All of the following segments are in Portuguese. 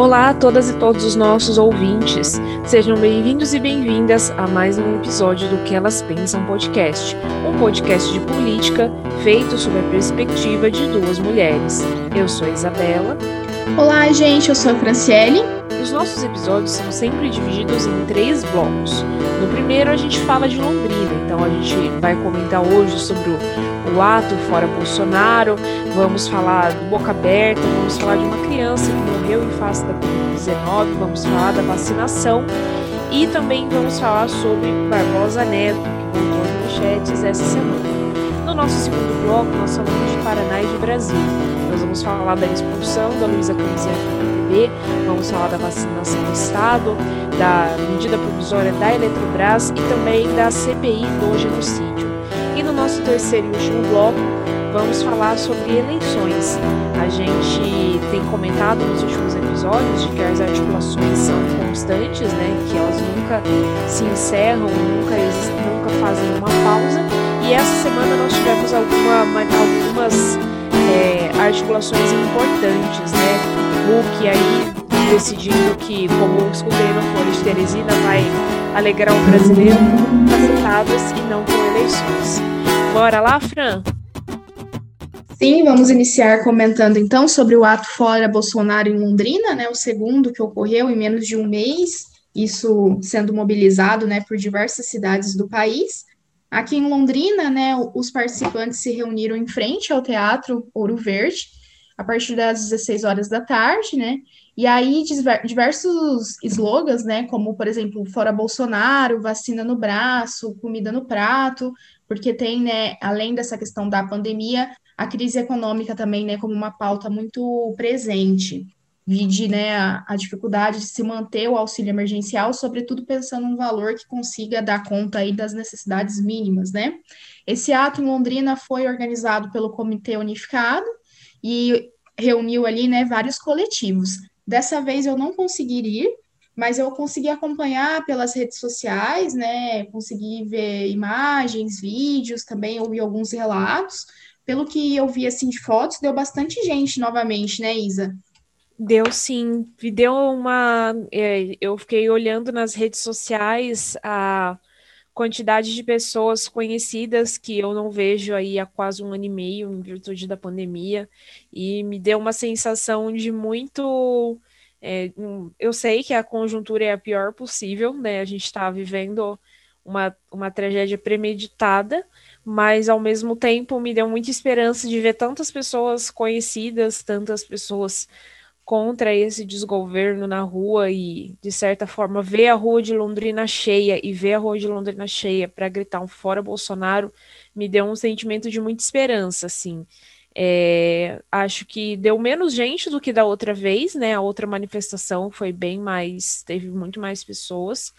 Olá a todas e todos os nossos ouvintes. Sejam bem-vindos e bem-vindas a mais um episódio do Que Elas Pensam Podcast, um podcast de política feito sob a perspectiva de duas mulheres. Eu sou a Isabela. Olá, gente, eu sou a Franciele. Os nossos episódios são sempre divididos em três blocos. No primeiro, a gente fala de Londrina, então a gente vai comentar hoje sobre o, o ato fora Bolsonaro, vamos falar do Boca Aberta, vamos falar de uma criança que morreu em face da Covid-19, vamos falar da vacinação e também vamos falar sobre Barbosa Neto, que voltou às manchetes essa semana. No nosso segundo bloco, nós falamos de Paraná e de Brasil. Nós vamos falar da expulsão da Luísa Camisinha do PTB, vamos falar da vacinação do Estado, da medida provisória da Eletrobras e também da CPI do genocídio. No nosso terceiro e último bloco, vamos falar sobre eleições. A gente tem comentado nos últimos episódios de que as articulações são constantes, né? Que elas nunca se encerram, nunca, nunca fazem uma pausa. E essa semana nós tivemos alguma, algumas é, articulações importantes, né? Hulk aí decidindo que, como escutei no Foro de Teresina, vai alegrar o brasileiro com cacetadas e não com eleições. Bora lá, Fran? Sim, vamos iniciar comentando então sobre o ato fora Bolsonaro em Londrina, né, o segundo que ocorreu em menos de um mês, isso sendo mobilizado, né, por diversas cidades do país. Aqui em Londrina, né, os participantes se reuniram em frente ao Teatro Ouro Verde, a partir das 16 horas da tarde, né, e aí diversos slogans, né, como, por exemplo, fora Bolsonaro, vacina no braço, comida no prato, porque tem, né, além dessa questão da pandemia, a crise econômica também, né, como uma pauta muito presente. Vide, né, a, a dificuldade de se manter o auxílio emergencial, sobretudo pensando num valor que consiga dar conta aí das necessidades mínimas, né? Esse ato em Londrina foi organizado pelo Comitê Unificado e reuniu ali, né, vários coletivos. Dessa vez eu não consegui ir, mas eu consegui acompanhar pelas redes sociais, né? Consegui ver imagens, vídeos, também ouvi alguns relatos pelo que eu vi assim de fotos, deu bastante gente novamente, né, Isa? Deu sim, deu uma. É, eu fiquei olhando nas redes sociais a quantidade de pessoas conhecidas que eu não vejo aí há quase um ano e meio, em virtude da pandemia, e me deu uma sensação de muito. É, eu sei que a conjuntura é a pior possível, né? A gente está vivendo uma, uma tragédia premeditada, mas ao mesmo tempo me deu muita esperança de ver tantas pessoas conhecidas, tantas pessoas contra esse desgoverno na rua e, de certa forma, ver a rua de Londrina cheia e ver a rua de Londrina cheia para gritar um fora Bolsonaro me deu um sentimento de muita esperança, assim. É, acho que deu menos gente do que da outra vez, né? A outra manifestação foi bem mais, teve muito mais pessoas,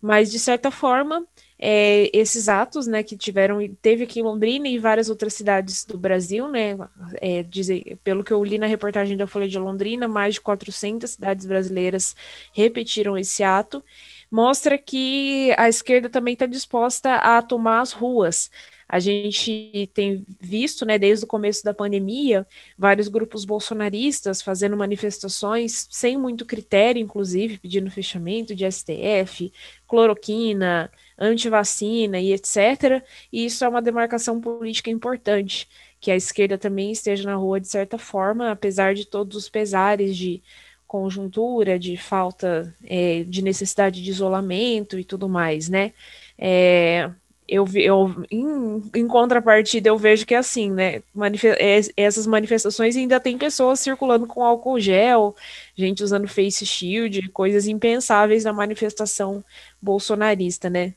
mas de certa forma é, esses atos, né, que tiveram, teve aqui em Londrina e várias outras cidades do Brasil, né, é, dizer, pelo que eu li na reportagem da Folha de Londrina, mais de 400 cidades brasileiras repetiram esse ato, mostra que a esquerda também está disposta a tomar as ruas. A gente tem visto, né, desde o começo da pandemia, vários grupos bolsonaristas fazendo manifestações sem muito critério, inclusive pedindo fechamento de STF, cloroquina, antivacina e etc. E isso é uma demarcação política importante, que a esquerda também esteja na rua de certa forma, apesar de todos os pesares de conjuntura, de falta é, de necessidade de isolamento e tudo mais, né? É, eu, eu em, em, contrapartida, eu vejo que é assim, né? Manif é, essas manifestações ainda tem pessoas circulando com álcool gel, gente usando face shield, coisas impensáveis na manifestação bolsonarista, né?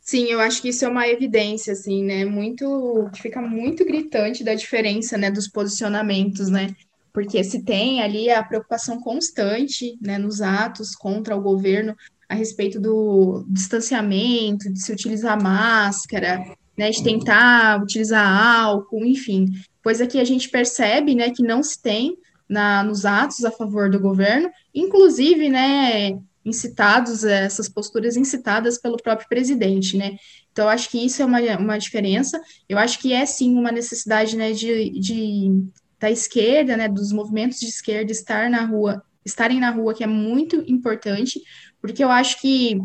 Sim, eu acho que isso é uma evidência, assim, né? Muito, fica muito gritante da diferença, né, dos posicionamentos, né? Porque se tem ali a preocupação constante, né, nos atos contra o governo a respeito do distanciamento, de se utilizar máscara, né, de tentar utilizar álcool, enfim, coisa que a gente percebe, né, que não se tem na, nos atos a favor do governo, inclusive, né, incitados, eh, essas posturas incitadas pelo próprio presidente, né? Então, acho que isso é uma, uma diferença. Eu acho que é, sim, uma necessidade, né, de, de da esquerda, né, dos movimentos de esquerda estar na rua estarem na rua, que é muito importante, porque eu acho que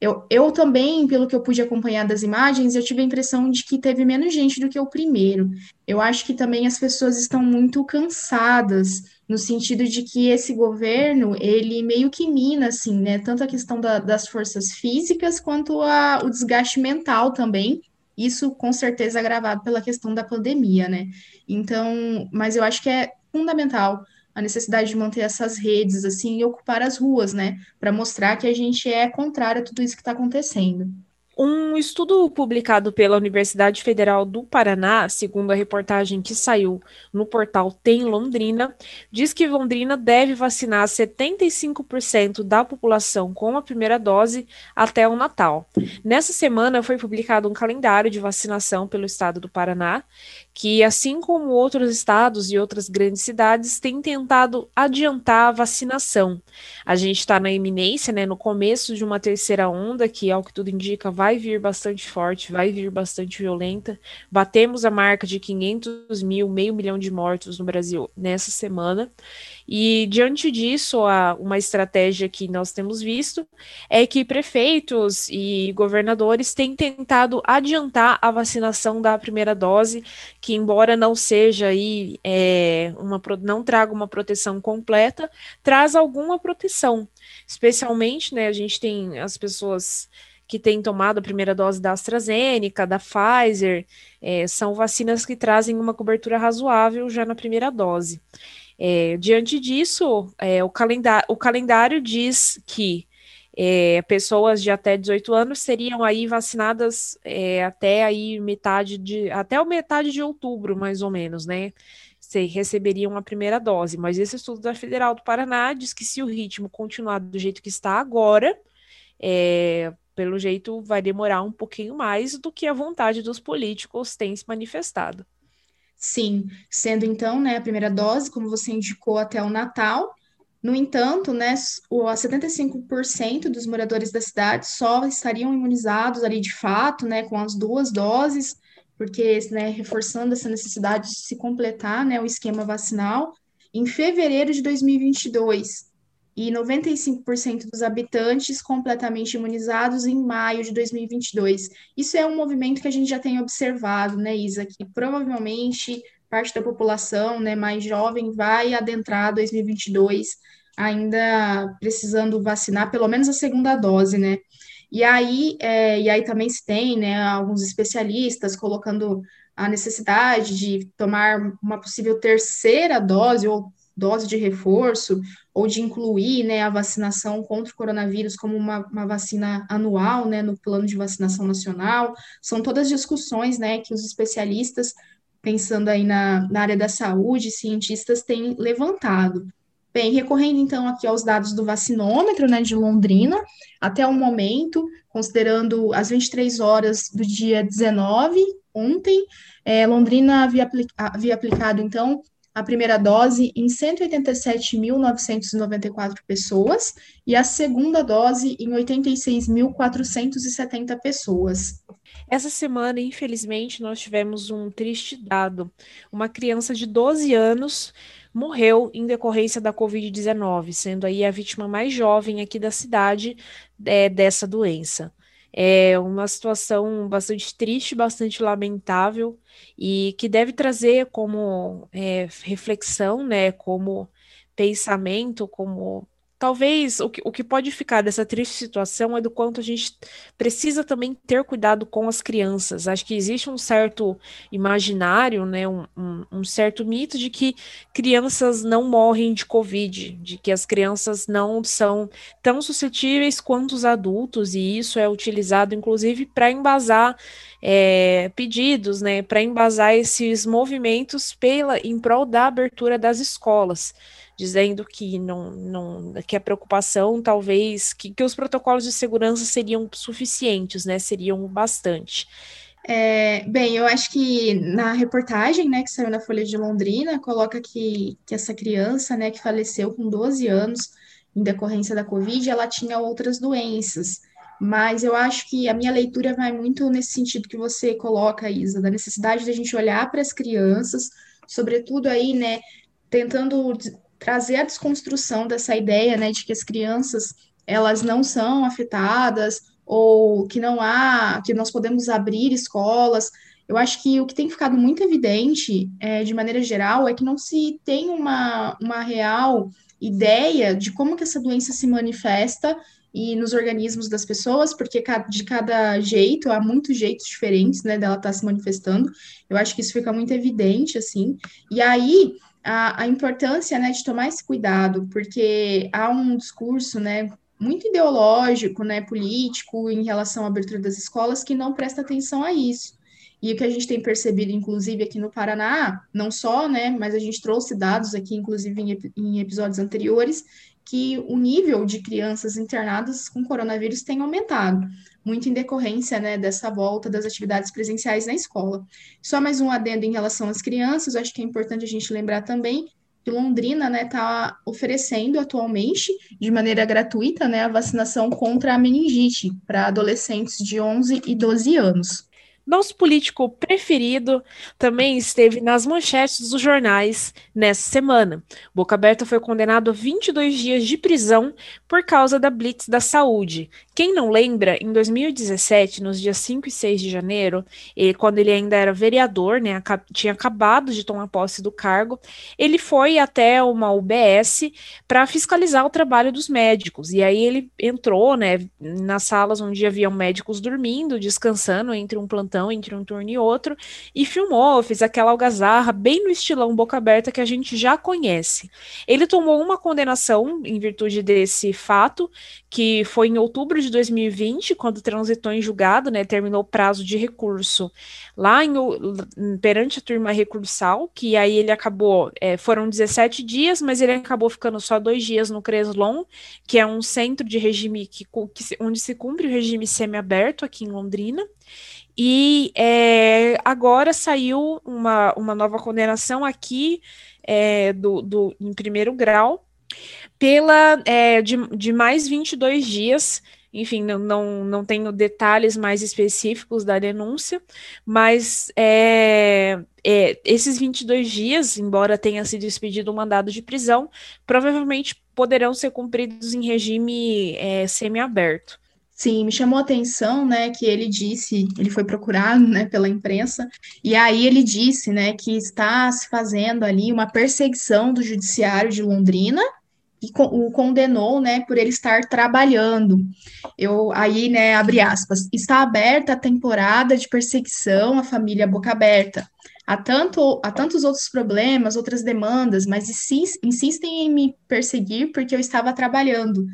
eu, eu também, pelo que eu pude acompanhar das imagens, eu tive a impressão de que teve menos gente do que o primeiro. Eu acho que também as pessoas estão muito cansadas, no sentido de que esse governo, ele meio que mina, assim, né, tanto a questão da, das forças físicas, quanto a, o desgaste mental também, isso com certeza agravado pela questão da pandemia, né? Então, mas eu acho que é fundamental a necessidade de manter essas redes assim e ocupar as ruas, né, para mostrar que a gente é contrário a tudo isso que está acontecendo. Um estudo publicado pela Universidade Federal do Paraná, segundo a reportagem que saiu no portal Tem Londrina, diz que Londrina deve vacinar 75% da população com a primeira dose até o Natal. Nessa semana foi publicado um calendário de vacinação pelo estado do Paraná, que, assim como outros estados e outras grandes cidades, tem tentado adiantar a vacinação. A gente está na iminência, né, no começo de uma terceira onda, que, ao que tudo indica, vai vir bastante forte, vai vir bastante violenta. Batemos a marca de 500 mil, meio milhão de mortos no Brasil nessa semana. E diante disso, a, uma estratégia que nós temos visto é que prefeitos e governadores têm tentado adiantar a vacinação da primeira dose, que embora não seja aí é, uma não traga uma proteção completa, traz alguma proteção. Especialmente, né, a gente tem as pessoas que têm tomado a primeira dose da AstraZeneca, da Pfizer, é, são vacinas que trazem uma cobertura razoável já na primeira dose. É, diante disso, é, o, calendário, o calendário diz que é, pessoas de até 18 anos seriam aí vacinadas é, até aí metade de até o metade de outubro, mais ou menos, né? Se receberiam a primeira dose. Mas esse estudo da Federal do Paraná diz que se o ritmo continuar do jeito que está agora, é, pelo jeito vai demorar um pouquinho mais do que a vontade dos políticos tem se manifestado. Sim, sendo então, né, a primeira dose, como você indicou, até o Natal. No entanto, né, o 75% dos moradores da cidade só estariam imunizados ali de fato, né, com as duas doses, porque, né, reforçando essa necessidade de se completar, né, o esquema vacinal em fevereiro de 2022 e 95% dos habitantes completamente imunizados em maio de 2022. Isso é um movimento que a gente já tem observado, né, Isa, que provavelmente parte da população, né, mais jovem vai adentrar 2022 ainda precisando vacinar pelo menos a segunda dose, né? E aí, é, e aí também se tem, né, alguns especialistas colocando a necessidade de tomar uma possível terceira dose ou dose de reforço ou de incluir né, a vacinação contra o coronavírus como uma, uma vacina anual né, no plano de vacinação nacional. São todas discussões né, que os especialistas, pensando aí na, na área da saúde, cientistas têm levantado. Bem, recorrendo então aqui aos dados do vacinômetro né, de Londrina, até o momento, considerando as 23 horas do dia 19, ontem, é, Londrina havia, havia aplicado então a primeira dose em 187.994 pessoas e a segunda dose em 86.470 pessoas. Essa semana, infelizmente, nós tivemos um triste dado. Uma criança de 12 anos morreu em decorrência da Covid-19, sendo aí a vítima mais jovem aqui da cidade é, dessa doença. É uma situação bastante triste, bastante lamentável e que deve trazer como é, reflexão, né, como pensamento, como talvez o que, o que pode ficar dessa triste situação é do quanto a gente precisa também ter cuidado com as crianças. Acho que existe um certo imaginário, né, um, um, um, certo mito de que crianças não morrem de Covid, de que as crianças não são tão suscetíveis quanto os adultos, e isso é utilizado, inclusive, para embasar é, pedidos, né, para embasar esses movimentos pela, em prol da abertura das escolas dizendo que não, não que a preocupação talvez que, que os protocolos de segurança seriam suficientes, né? Seriam bastante. É, bem, eu acho que na reportagem, né, que saiu na Folha de Londrina, coloca que, que essa criança, né, que faleceu com 12 anos em decorrência da Covid, ela tinha outras doenças. Mas eu acho que a minha leitura vai muito nesse sentido que você coloca, Isa, da necessidade da gente olhar para as crianças, sobretudo aí, né, tentando trazer a desconstrução dessa ideia, né, de que as crianças elas não são afetadas ou que não há, que nós podemos abrir escolas. Eu acho que o que tem ficado muito evidente, é, de maneira geral, é que não se tem uma, uma real ideia de como que essa doença se manifesta e nos organismos das pessoas, porque de cada jeito, há muitos jeitos diferentes, né, dela estar tá se manifestando. Eu acho que isso fica muito evidente, assim. E aí, a, a importância, né, de tomar esse cuidado, porque há um discurso, né, muito ideológico, né, político, em relação à abertura das escolas, que não presta atenção a isso. E o que a gente tem percebido, inclusive, aqui no Paraná, não só, né, mas a gente trouxe dados aqui, inclusive, em, em episódios anteriores, que o nível de crianças internadas com coronavírus tem aumentado, muito em decorrência né, dessa volta das atividades presenciais na escola. Só mais um adendo em relação às crianças, acho que é importante a gente lembrar também que Londrina está né, tá oferecendo atualmente, de maneira gratuita, né, a vacinação contra a meningite para adolescentes de 11 e 12 anos. Nosso político preferido também esteve nas manchetes dos jornais nessa semana. Boca Aberta foi condenado a 22 dias de prisão por causa da Blitz da Saúde. Quem não lembra, em 2017, nos dias 5 e 6 de janeiro, ele, quando ele ainda era vereador, né, tinha acabado de tomar posse do cargo, ele foi até uma UBS para fiscalizar o trabalho dos médicos. E aí ele entrou né, nas salas onde haviam médicos dormindo, descansando entre um plantão entre um turno e outro, e filmou, fez aquela algazarra bem no estilão boca aberta que a gente já conhece. Ele tomou uma condenação em virtude desse fato, que foi em outubro de 2020, quando transitou em julgado, né, terminou o prazo de recurso lá em, perante a turma recursal, que aí ele acabou, é, foram 17 dias, mas ele acabou ficando só dois dias no Creslon, que é um centro de regime que, que onde se cumpre o regime semiaberto aqui em Londrina. E é, agora saiu uma, uma nova condenação aqui é, do, do, em primeiro grau pela é, de, de mais 22 dias. Enfim, não, não, não tenho detalhes mais específicos da denúncia, mas é, é, esses 22 dias, embora tenha sido expedido um mandado de prisão, provavelmente poderão ser cumpridos em regime é, semiaberto. Sim, me chamou a atenção, né, que ele disse, ele foi procurado, né, pela imprensa, e aí ele disse, né, que está se fazendo ali uma perseguição do judiciário de Londrina e o condenou, né, por ele estar trabalhando. Eu aí, né, abre aspas, está aberta a temporada de perseguição à família Boca Aberta. Há, tanto, há tantos outros problemas, outras demandas, mas insistem em me perseguir porque eu estava trabalhando,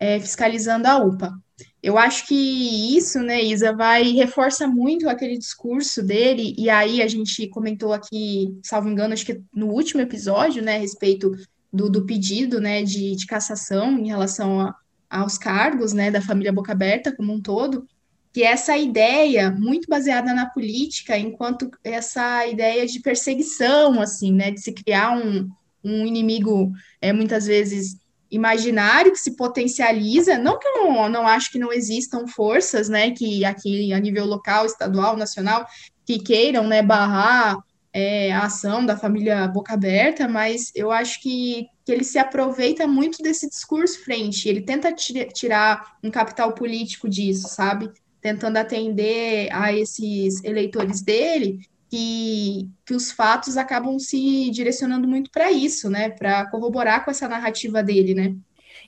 é, fiscalizando a UPA. Eu acho que isso, né, Isa, vai reforça muito aquele discurso dele, e aí a gente comentou aqui, salvo engano, acho que no último episódio, né, a respeito do, do pedido, né, de, de cassação em relação a, aos cargos, né, da família Boca Aberta como um todo, que essa ideia muito baseada na política, enquanto essa ideia de perseguição, assim, né, de se criar um, um inimigo, é, muitas vezes imaginário que se potencializa, não que eu não, não acho que não existam forças, né, que aqui a nível local, estadual, nacional, que queiram, né, barrar é, a ação da família Boca Aberta, mas eu acho que, que ele se aproveita muito desse discurso frente, ele tenta tirar um capital político disso, sabe? Tentando atender a esses eleitores dele que, que os fatos acabam se direcionando muito para isso, né? Para corroborar com essa narrativa dele, né?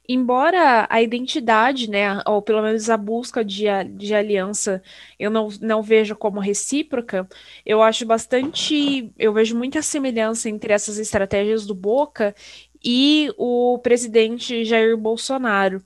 Embora a identidade, né, ou pelo menos a busca de, de aliança, eu não, não vejo como recíproca, eu acho bastante. Eu vejo muita semelhança entre essas estratégias do Boca e o presidente Jair Bolsonaro.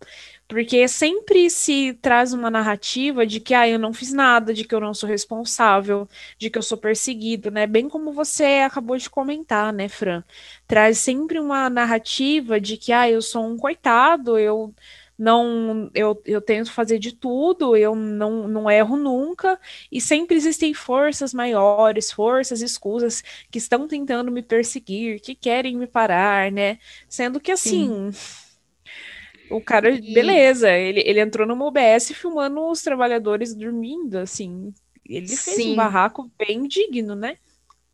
Porque sempre se traz uma narrativa de que ah, eu não fiz nada, de que eu não sou responsável, de que eu sou perseguido, né? Bem como você acabou de comentar, né, Fran? Traz sempre uma narrativa de que ah, eu sou um coitado, eu não eu, eu tento fazer de tudo, eu não, não erro nunca, e sempre existem forças maiores, forças escusas que estão tentando me perseguir, que querem me parar, né? Sendo que assim. Sim o cara, e... beleza, ele, ele entrou numa UBS filmando os trabalhadores dormindo, assim. Ele fez Sim. um barraco bem digno, né?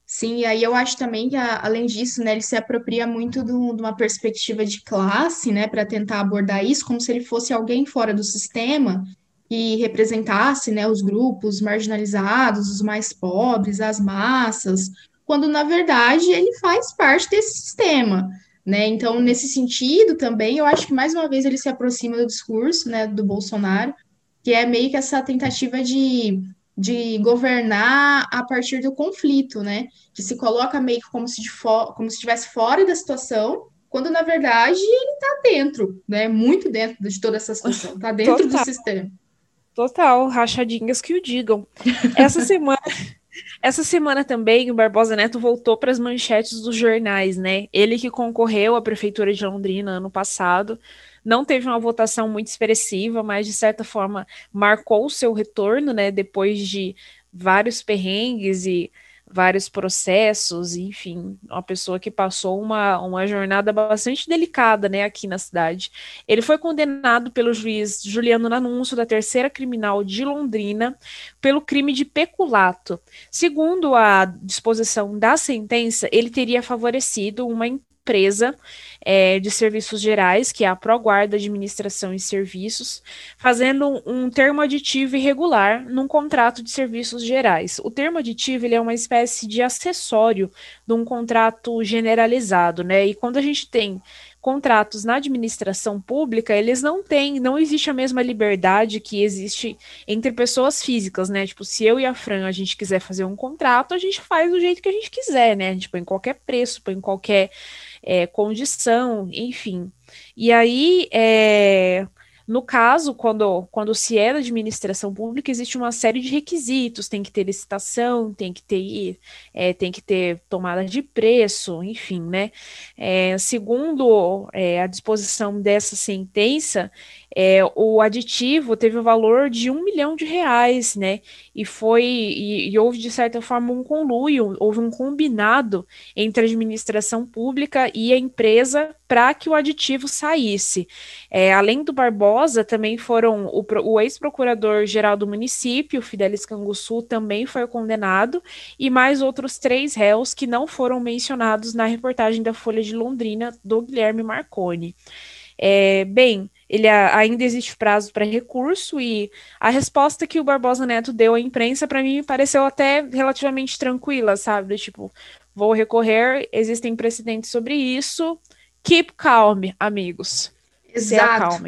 Sim, e aí eu acho também que, além disso, né, ele se apropria muito do, de uma perspectiva de classe, né, para tentar abordar isso como se ele fosse alguém fora do sistema que representasse, né, os grupos marginalizados, os mais pobres, as massas, quando na verdade ele faz parte desse sistema, né? Então, nesse sentido também, eu acho que mais uma vez ele se aproxima do discurso, né, do Bolsonaro, que é meio que essa tentativa de de governar a partir do conflito, né? Que se coloca meio que como se, de como se estivesse fora da situação, quando na verdade ele está dentro, né? Muito dentro de toda essa situação, está dentro Total. do sistema. Total, rachadinhas que o digam. Essa semana, essa semana também o Barbosa Neto voltou para as manchetes dos jornais, né? Ele que concorreu à prefeitura de Londrina ano passado, não teve uma votação muito expressiva, mas de certa forma marcou o seu retorno, né? Depois de vários perrengues e vários processos, enfim, uma pessoa que passou uma, uma jornada bastante delicada, né, aqui na cidade. Ele foi condenado pelo juiz Juliano Nanuncio, da terceira criminal de Londrina, pelo crime de peculato. Segundo a disposição da sentença, ele teria favorecido uma empresa é, de serviços gerais, que é a ProGuarda Administração e Serviços, fazendo um termo aditivo irregular num contrato de serviços gerais. O termo aditivo ele é uma espécie de acessório de um contrato generalizado, né? E quando a gente tem contratos na administração pública, eles não têm, não existe a mesma liberdade que existe entre pessoas físicas, né? Tipo, se eu e a Fran a gente quiser fazer um contrato, a gente faz do jeito que a gente quiser, né? A gente põe qualquer preço, põe qualquer é, condição, enfim. E aí, é, no caso, quando, quando se é da administração pública, existe uma série de requisitos, tem que ter licitação, tem que ter, é, tem que ter tomada de preço, enfim, né? É, segundo é, a disposição dessa sentença, é, o aditivo teve o valor de um milhão de reais, né? E foi e, e, houve de certa forma um conluio, houve um combinado entre a administração pública e a empresa para que o aditivo saísse. É, além do Barbosa, também foram o, o ex-procurador-geral do município, Fidelis Canguçu, também foi condenado, e mais outros três réus que não foram mencionados na reportagem da Folha de Londrina do Guilherme Marconi. É, bem, ele ainda existe prazo para recurso e a resposta que o Barbosa Neto deu à imprensa para mim pareceu até relativamente tranquila, sabe? Tipo, vou recorrer, existem precedentes sobre isso. Keep calm, amigos. Exato.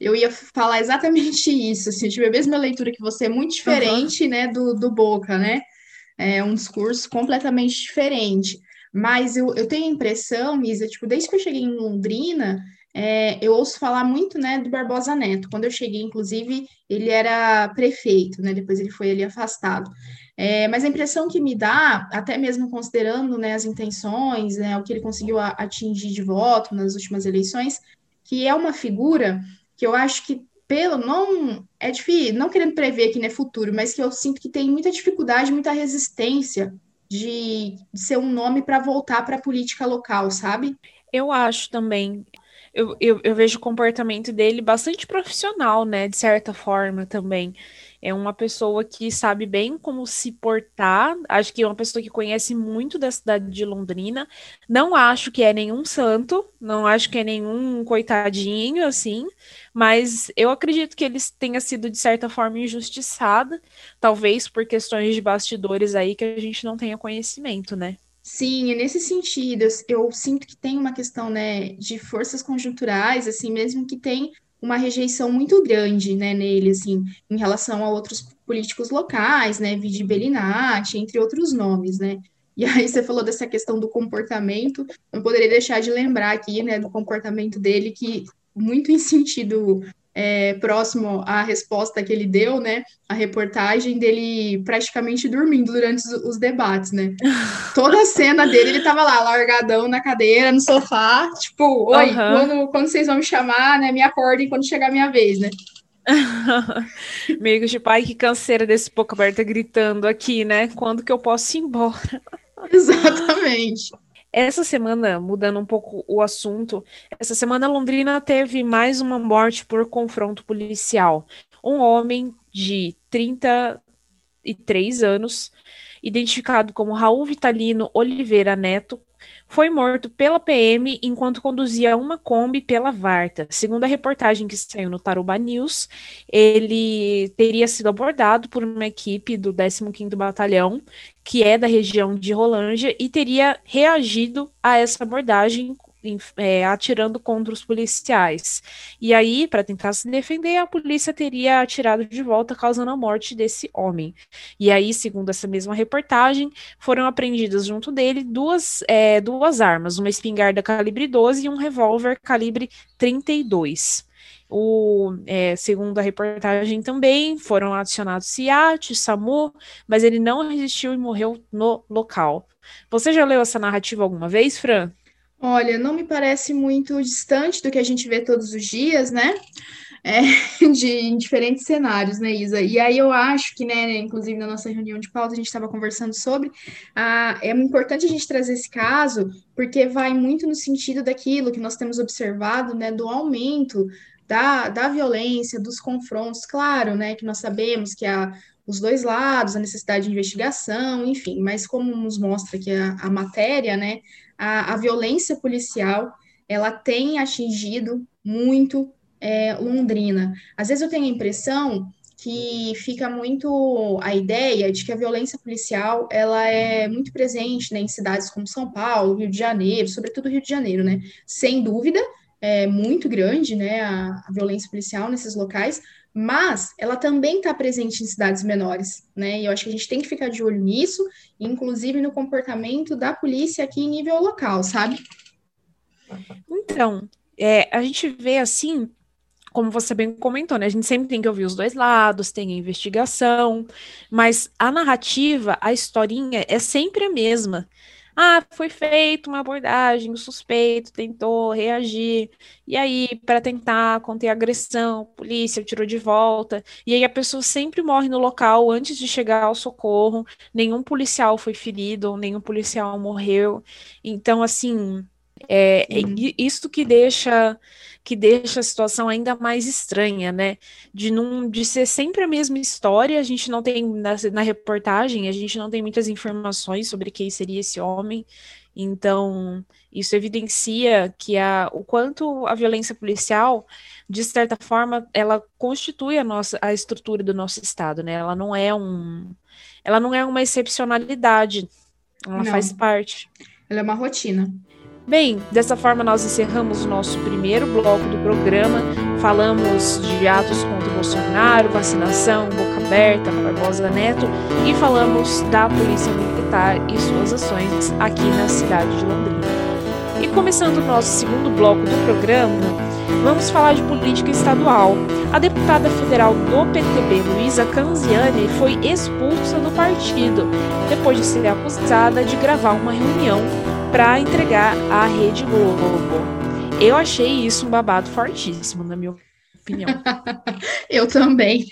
Eu ia falar exatamente isso. Assim, tive a mesma leitura que você, muito diferente, uhum. né, do, do Boca, né? É um discurso completamente diferente. Mas eu, eu tenho a impressão, Isa, tipo, desde que eu cheguei em Londrina, é, eu ouço falar muito, né, do Barbosa Neto. Quando eu cheguei, inclusive, ele era prefeito, né, depois ele foi ali afastado. É, mas a impressão que me dá, até mesmo considerando, né, as intenções, né, o que ele conseguiu a, atingir de voto nas últimas eleições, que é uma figura que eu acho que pelo não é difícil, não querendo prever aqui, né, futuro, mas que eu sinto que tem muita dificuldade, muita resistência de, de ser um nome para voltar para a política local, sabe? Eu acho também eu, eu, eu vejo o comportamento dele bastante profissional, né? De certa forma também. É uma pessoa que sabe bem como se portar. Acho que é uma pessoa que conhece muito da cidade de Londrina. Não acho que é nenhum santo, não acho que é nenhum coitadinho, assim. Mas eu acredito que ele tenha sido, de certa forma, injustiçado. Talvez por questões de bastidores aí que a gente não tenha conhecimento, né? Sim, é nesse sentido, eu, eu sinto que tem uma questão, né, de forças conjunturais, assim, mesmo que tem uma rejeição muito grande, né, nele, assim, em relação a outros políticos locais, né, Vidi Bellinati, entre outros nomes, né. E aí você falou dessa questão do comportamento, não poderia deixar de lembrar aqui, né, do comportamento dele, que muito em sentido é, próximo à resposta que ele deu, né? A reportagem dele praticamente dormindo durante os, os debates, né? Toda a cena dele, ele tava lá, largadão na cadeira, no sofá, tipo, oi, uhum. quando, quando vocês vão me chamar, né? Me acordem quando chegar a minha vez, né? Meio tipo, ai, que canseira desse boca aberta gritando aqui, né? Quando que eu posso ir embora? Exatamente. Essa semana, mudando um pouco o assunto, essa semana Londrina teve mais uma morte por confronto policial. Um homem de 33 anos identificado como Raul Vitalino Oliveira Neto, foi morto pela PM enquanto conduzia uma Kombi pela Varta. Segundo a reportagem que saiu no Taruba News, ele teria sido abordado por uma equipe do 15º Batalhão, que é da região de Rolândia, e teria reagido a essa abordagem é, atirando contra os policiais. E aí, para tentar se defender, a polícia teria atirado de volta, causando a morte desse homem. E aí, segundo essa mesma reportagem, foram apreendidas junto dele duas, é, duas armas, uma espingarda calibre 12 e um revólver calibre 32. O, é, segundo a reportagem também, foram adicionados SIAT, SAMU, mas ele não resistiu e morreu no local. Você já leu essa narrativa alguma vez, Fran? Olha, não me parece muito distante do que a gente vê todos os dias, né? É, de em diferentes cenários, né, Isa? E aí eu acho que, né, inclusive na nossa reunião de pauta, a gente estava conversando sobre, ah, é importante a gente trazer esse caso, porque vai muito no sentido daquilo que nós temos observado, né, do aumento da, da violência, dos confrontos, claro, né, que nós sabemos que há os dois lados, a necessidade de investigação, enfim, mas como nos mostra que a, a matéria, né, a, a violência policial ela tem atingido muito é, Londrina. Às vezes eu tenho a impressão que fica muito a ideia de que a violência policial ela é muito presente né, em cidades como São Paulo, Rio de Janeiro, sobretudo Rio de Janeiro, né? Sem dúvida, é muito grande né, a, a violência policial nesses locais, mas ela também está presente em cidades menores, né? E eu acho que a gente tem que ficar de olho nisso, inclusive no comportamento da polícia aqui em nível local, sabe? Então, é, a gente vê assim, como você bem comentou, né? A gente sempre tem que ouvir os dois lados, tem a investigação, mas a narrativa, a historinha é sempre a mesma. Ah, foi feita uma abordagem, o suspeito tentou reagir, e aí, para tentar conter a agressão, a polícia tirou de volta, e aí a pessoa sempre morre no local antes de chegar ao socorro, nenhum policial foi ferido, nenhum policial morreu. Então, assim, é, é isso que deixa que deixa a situação ainda mais estranha, né? De não de ser sempre a mesma história, a gente não tem na, na reportagem, a gente não tem muitas informações sobre quem seria esse homem. Então, isso evidencia que a, o quanto a violência policial, de certa forma, ela constitui a nossa a estrutura do nosso estado, né? Ela não é um ela não é uma excepcionalidade, ela não. faz parte. Ela é uma rotina. Bem, dessa forma nós encerramos o nosso primeiro bloco do programa. Falamos de atos contra Bolsonaro, vacinação, boca aberta, Barbosa Neto e falamos da Polícia Militar e suas ações aqui na cidade de Londrina. E começando o nosso segundo bloco do programa, vamos falar de política estadual. A deputada federal do PTB, Luísa Canziani, foi expulsa do partido depois de ser acusada de gravar uma reunião para entregar à Rede Globo. Eu achei isso um babado fortíssimo, na minha opinião. eu também.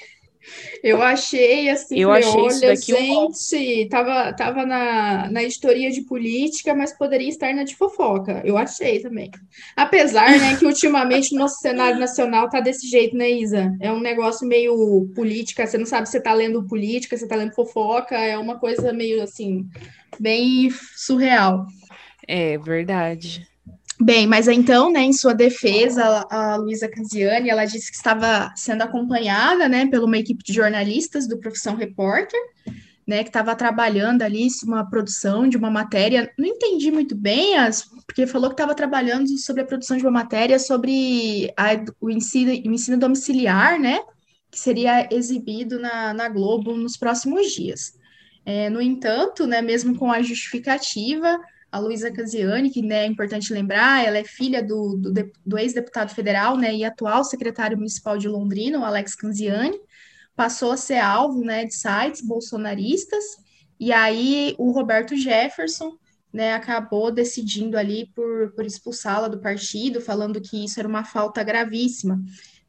Eu achei assim, eu falei, achei isso daqui gente, um... tava, tava na, na editoria de política, mas poderia estar na de fofoca. Eu achei também. Apesar, né, que ultimamente o nosso cenário nacional tá desse jeito, né, Isa? É um negócio meio política, você não sabe se você tá lendo política, se tá lendo fofoca, é uma coisa meio assim, bem surreal. É verdade. Bem, mas então, né, em sua defesa, a Luísa Casiani, ela disse que estava sendo acompanhada, né, por uma equipe de jornalistas do Profissão Repórter, né, que estava trabalhando ali uma produção de uma matéria, não entendi muito bem, as, porque falou que estava trabalhando sobre a produção de uma matéria sobre a, o, ensino, o ensino domiciliar, né, que seria exibido na, na Globo nos próximos dias. É, no entanto, né, mesmo com a justificativa, a Luísa Casiani, que né, é importante lembrar, ela é filha do, do, do ex-deputado federal né, e atual secretário municipal de Londrina, o Alex Canziani, passou a ser alvo né, de sites bolsonaristas, e aí o Roberto Jefferson né, acabou decidindo ali por, por expulsá-la do partido, falando que isso era uma falta gravíssima,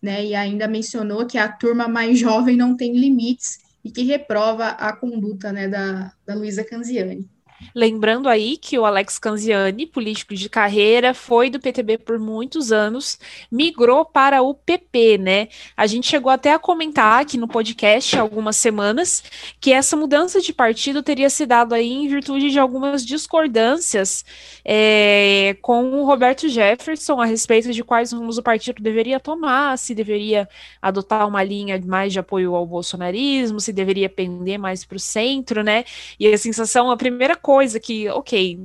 né, e ainda mencionou que a turma mais jovem não tem limites e que reprova a conduta né, da, da Luísa Canziani. Lembrando aí que o Alex Canziani, político de carreira, foi do PTB por muitos anos, migrou para o PP, né? A gente chegou até a comentar aqui no podcast há algumas semanas que essa mudança de partido teria se dado aí em virtude de algumas discordâncias é, com o Roberto Jefferson a respeito de quais rumos o partido deveria tomar, se deveria adotar uma linha mais de apoio ao bolsonarismo, se deveria pender mais para o centro, né? E a sensação, a primeira coisa coisa que, ok,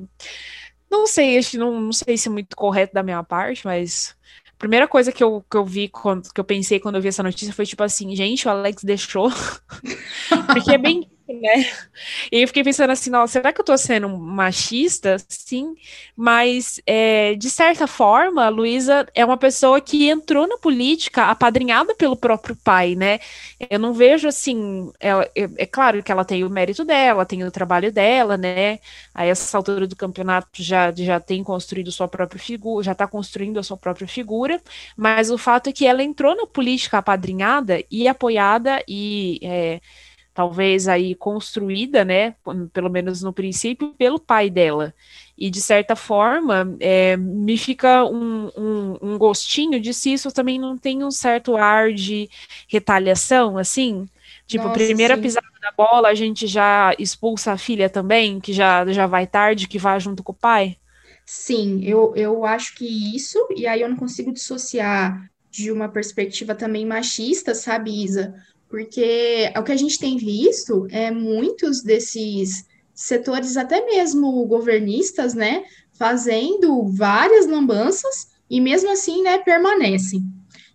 não sei, acho, não, não sei se é muito correto da minha parte, mas a primeira coisa que eu, que eu vi, quando, que eu pensei quando eu vi essa notícia foi tipo assim, gente, o Alex deixou. Porque é bem né? E eu fiquei pensando assim, nossa, será que eu tô sendo machista? Sim, mas é, de certa forma, a Luísa é uma pessoa que entrou na política apadrinhada pelo próprio pai, né? Eu não vejo assim, ela, é, é, claro que ela tem o mérito dela, tem o trabalho dela, né? A essa altura do campeonato já, já tem construído sua própria figura, já está construindo a sua própria figura, mas o fato é que ela entrou na política apadrinhada e apoiada e é, talvez aí construída, né, pelo menos no princípio, pelo pai dela. E de certa forma, é, me fica um, um, um, gostinho de se isso também não tem um certo ar de retaliação, assim. Tipo, Nossa, primeira sim. pisada da bola, a gente já expulsa a filha também, que já, já vai tarde, que vai junto com o pai. Sim, eu, eu acho que isso, e aí eu não consigo dissociar de uma perspectiva também machista, sabe, Isa? Porque o que a gente tem visto é muitos desses setores, até mesmo governistas, né, fazendo várias lambanças e mesmo assim, né, permanecem.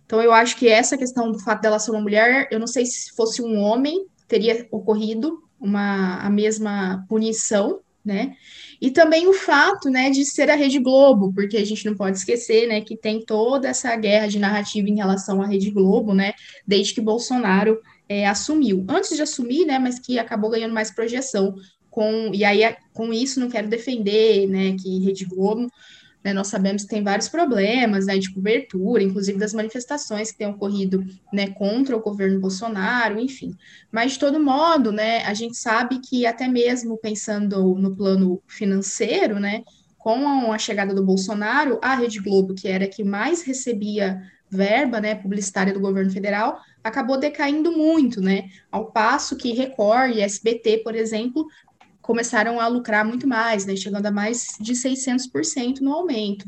Então, eu acho que essa questão do fato dela ser uma mulher, eu não sei se fosse um homem, teria ocorrido uma, a mesma punição, né? E também o fato, né, de ser a Rede Globo, porque a gente não pode esquecer, né, que tem toda essa guerra de narrativa em relação à Rede Globo, né, desde que Bolsonaro é, assumiu. Antes de assumir, né, mas que acabou ganhando mais projeção. Com, e aí, com isso, não quero defender, né, que Rede Globo, né, nós sabemos que tem vários problemas, né, de cobertura, inclusive das manifestações que têm ocorrido, né, contra o governo Bolsonaro, enfim. Mas, de todo modo, né, a gente sabe que até mesmo pensando no plano financeiro, né, com a chegada do Bolsonaro, a Rede Globo, que era a que mais recebia verba, né, publicitária do governo federal, acabou decaindo muito, né, ao passo que Record e SBT, por exemplo, começaram a lucrar muito mais, né, chegando a mais de 600% no aumento.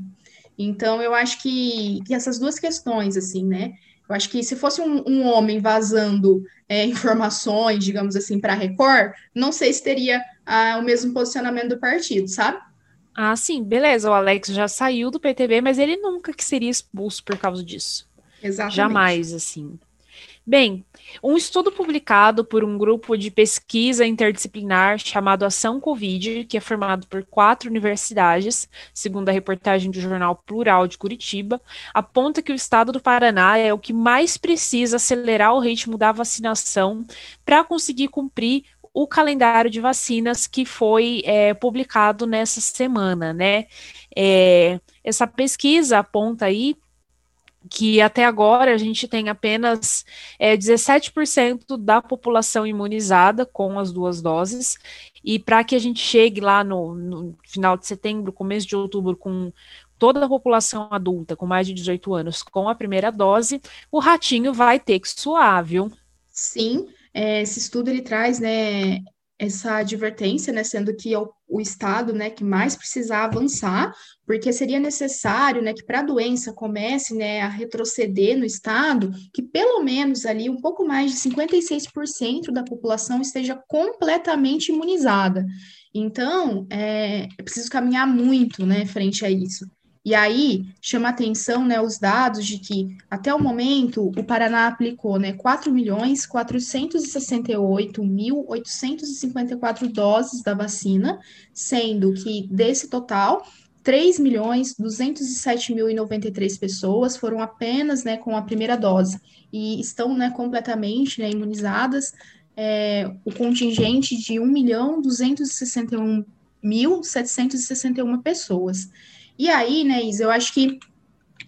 Então, eu acho que, que, essas duas questões, assim, né, eu acho que se fosse um, um homem vazando é, informações, digamos assim, para a Record, não sei se teria ah, o mesmo posicionamento do partido, sabe? Ah, sim, beleza. O Alex já saiu do PTB, mas ele nunca que seria expulso por causa disso. Exatamente. Jamais, assim. Bem, um estudo publicado por um grupo de pesquisa interdisciplinar chamado Ação Covid, que é formado por quatro universidades, segundo a reportagem do jornal Plural de Curitiba, aponta que o estado do Paraná é o que mais precisa acelerar o ritmo da vacinação para conseguir cumprir o calendário de vacinas que foi é, publicado nessa semana, né? É, essa pesquisa aponta aí que até agora a gente tem apenas é, 17% da população imunizada com as duas doses, e para que a gente chegue lá no, no, final de setembro, começo de outubro, com toda a população adulta com mais de 18 anos com a primeira dose, o ratinho vai ter que suar, viu? Sim, é, esse estudo ele traz, né, essa advertência, né, sendo que é o, o, Estado, né, que mais precisa avançar, porque seria necessário, né, que para a doença comece, né, a retroceder no Estado, que pelo menos ali um pouco mais de 56% da população esteja completamente imunizada. Então, é, é preciso caminhar muito, né, frente a isso. E aí chama atenção né, os dados de que, até o momento, o Paraná aplicou né, 4.468.854 doses da vacina, sendo que desse total, 3.207.093 pessoas foram apenas né, com a primeira dose e estão né, completamente né, imunizadas. É, o contingente de 1.261.761 pessoas. E aí, né, Isa, eu acho que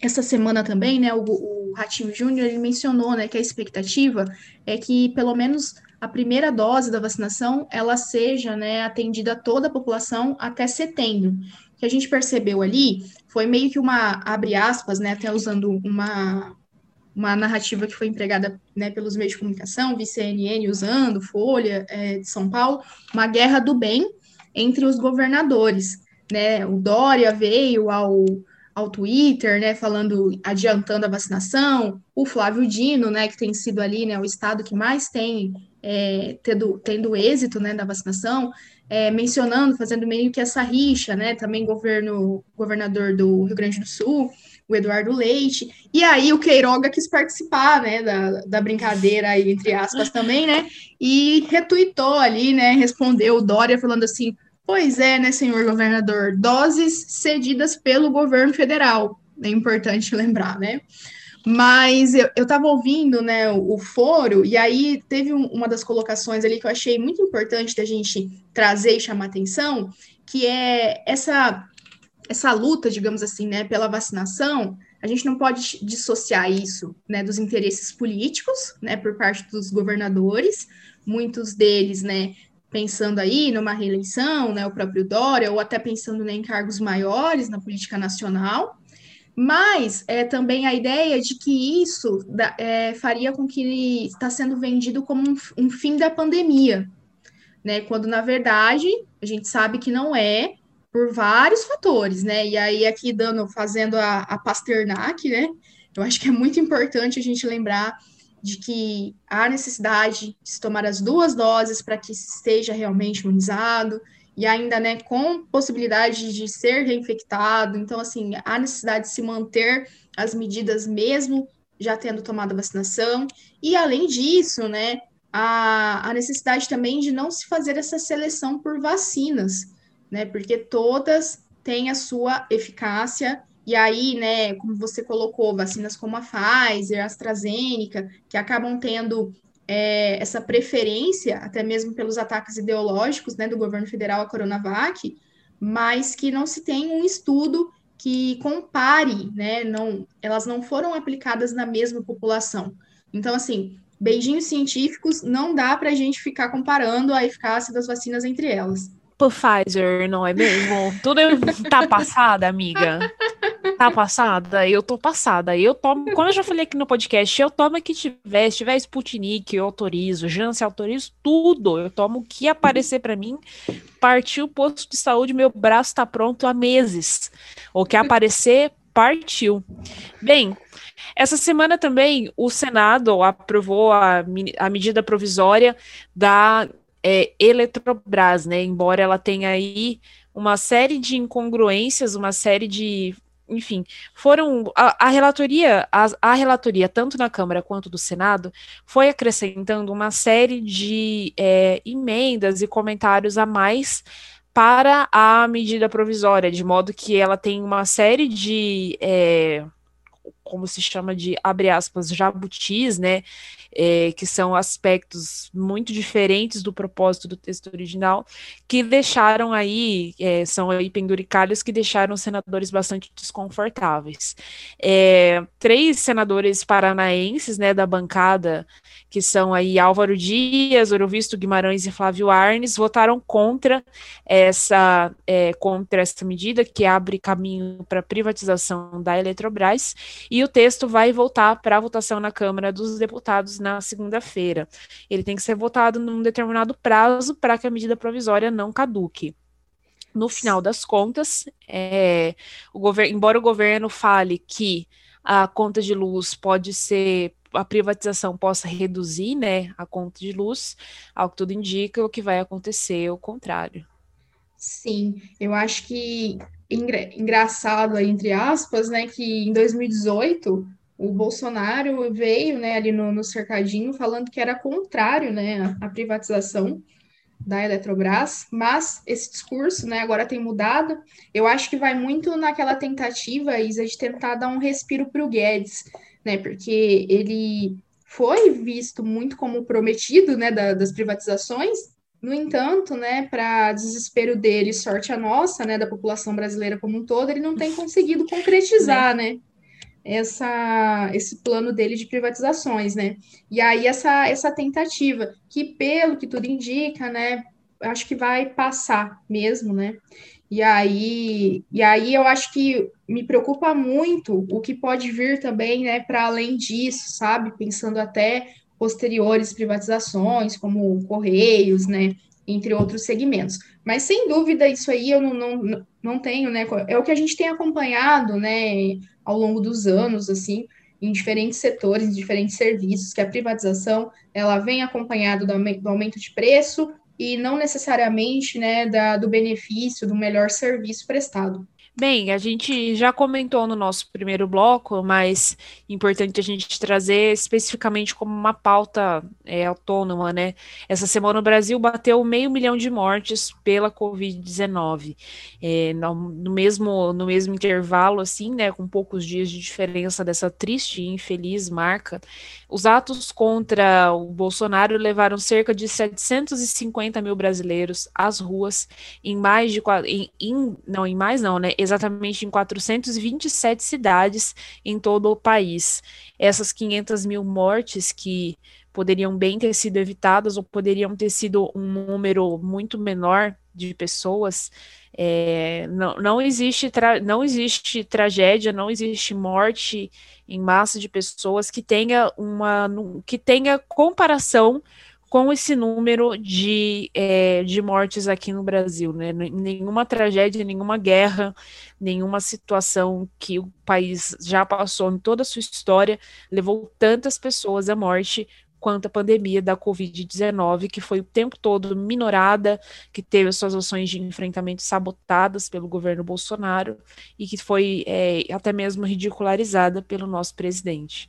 essa semana também, né, o, o Ratinho Júnior, ele mencionou, né, que a expectativa é que pelo menos a primeira dose da vacinação ela seja né, atendida a toda a população até setembro. O que a gente percebeu ali foi meio que uma, abre aspas, né, até usando uma, uma narrativa que foi empregada né, pelos meios de comunicação, VCNN usando, Folha é, de São Paulo, uma guerra do bem entre os governadores. Né? O Dória veio ao ao Twitter, né, falando, adiantando a vacinação, o Flávio Dino, né, que tem sido ali, né, o estado que mais tem é, tendo, tendo êxito, né, da vacinação, é, mencionando, fazendo meio que essa rixa, né, também governo, governador do Rio Grande do Sul, o Eduardo Leite, e aí o Queiroga quis participar, né, da, da brincadeira aí, entre aspas, também, né, e retuitou ali, né, respondeu o Dória falando assim, Pois é, né, senhor governador? Doses cedidas pelo governo federal. É importante lembrar, né? Mas eu estava ouvindo né, o, o, foro, e aí teve um, uma das colocações ali que eu achei muito importante da gente trazer e chamar atenção, que é essa, essa luta, digamos assim, né, pela vacinação. A gente não pode dissociar isso né, dos interesses políticos, né, por parte dos governadores, muitos deles, né, pensando aí numa reeleição, né, o próprio Dória, ou até pensando né, em cargos maiores na política nacional, mas é também a ideia de que isso é, faria com que está sendo vendido como um, um, fim da pandemia, né? Quando na verdade a gente sabe que não é por vários fatores, né? E aí aqui dando, fazendo a, a Pasternak, né? Eu acho que é muito importante a gente lembrar de que há necessidade de se tomar as duas doses para que esteja realmente imunizado, e ainda né, com possibilidade de ser reinfectado. Então, assim, há necessidade de se manter as medidas mesmo já tendo tomado a vacinação. E, além disso, né, a, a necessidade também de não se fazer essa seleção por vacinas, né, porque todas têm a sua eficácia e aí, né, como você colocou, vacinas como a Pfizer, a AstraZeneca, que acabam tendo é, essa preferência, até mesmo pelos ataques ideológicos né, do governo federal à Coronavac, mas que não se tem um estudo que compare, né? Não, elas não foram aplicadas na mesma população. Então, assim, beijinhos científicos, não dá para a gente ficar comparando a eficácia das vacinas entre elas. Por Pfizer, não é mesmo? Tudo tá passada, amiga. Tá passada? Eu tô passada. Eu tomo, como eu já falei aqui no podcast, eu tomo o que tiver. Se tiver Sputnik, eu autorizo. Janssen, autorizo tudo. Eu tomo o que aparecer para mim. Partiu o posto de saúde, meu braço tá pronto há meses. O que aparecer, partiu. Bem, essa semana também o Senado aprovou a, a medida provisória da é, Eletrobras, né? Embora ela tenha aí uma série de incongruências, uma série de enfim, foram a, a relatoria, a, a, relatoria, tanto na Câmara quanto do Senado, foi acrescentando uma série de é, emendas e comentários a mais para a medida provisória, de modo que ela tem uma série de é, como se chama de abre aspas jabutis, né, é, que são aspectos muito diferentes do propósito do texto original, que deixaram aí, é, são aí penduricalhos que deixaram os senadores bastante desconfortáveis. É, três senadores paranaenses, né, da bancada, que são aí Álvaro Dias, Orovisto Guimarães e Flávio Arnes, votaram contra essa, é, contra essa medida que abre caminho para privatização da Eletrobras, e o texto vai voltar para a votação na Câmara dos Deputados na segunda-feira. Ele tem que ser votado num determinado prazo para que a medida provisória não caduque. No final das contas, é, o governo, embora o governo fale que a conta de luz pode ser a privatização possa reduzir né, a conta de luz, ao que tudo indica, o que vai acontecer é o contrário. Sim, eu acho que engra engraçado, entre aspas, né, que em 2018 o Bolsonaro veio, né, ali no, no cercadinho falando que era contrário, né, à privatização da Eletrobras, mas esse discurso, né, agora tem mudado. Eu acho que vai muito naquela tentativa, Isa, de tentar dar um respiro para o Guedes, né, porque ele foi visto muito como prometido, né, da, das privatizações. No entanto, né, para desespero dele, sorte a nossa, né, da população brasileira como um todo, ele não tem conseguido concretizar, né? essa, esse plano dele de privatizações, né? E aí essa, essa tentativa, que pelo que tudo indica, né, acho que vai passar mesmo, né? E aí, e aí eu acho que me preocupa muito o que pode vir também, né, para além disso, sabe? Pensando até posteriores privatizações, como Correios, né, entre outros segmentos. Mas sem dúvida isso aí eu não, não, não tenho, né? É o que a gente tem acompanhado, né, ao longo dos anos, assim, em diferentes setores, em diferentes serviços, que a privatização ela vem acompanhada do aumento de preço e não necessariamente, né, da, do benefício do melhor serviço prestado. Bem, a gente já comentou no nosso primeiro bloco, mas importante a gente trazer especificamente como uma pauta é, autônoma, né? Essa semana o Brasil bateu meio milhão de mortes pela Covid-19. É, no, no, mesmo, no mesmo intervalo, assim, né? Com poucos dias de diferença dessa triste e infeliz marca, os atos contra o Bolsonaro levaram cerca de 750 mil brasileiros às ruas em mais de em, em, não em mais não, né? Exatamente em 427 cidades em todo o país. Essas 500 mil mortes que poderiam bem ter sido evitadas ou poderiam ter sido um número muito menor de pessoas. É, não, não, existe não existe tragédia, não existe morte em massa de pessoas que tenha uma que tenha comparação com esse número de, é, de mortes aqui no Brasil, né? Nenhuma tragédia, nenhuma guerra, nenhuma situação que o país já passou em toda a sua história levou tantas pessoas à morte quanto a pandemia da Covid-19, que foi o tempo todo minorada, que teve suas ações de enfrentamento sabotadas pelo governo Bolsonaro e que foi é, até mesmo ridicularizada pelo nosso presidente.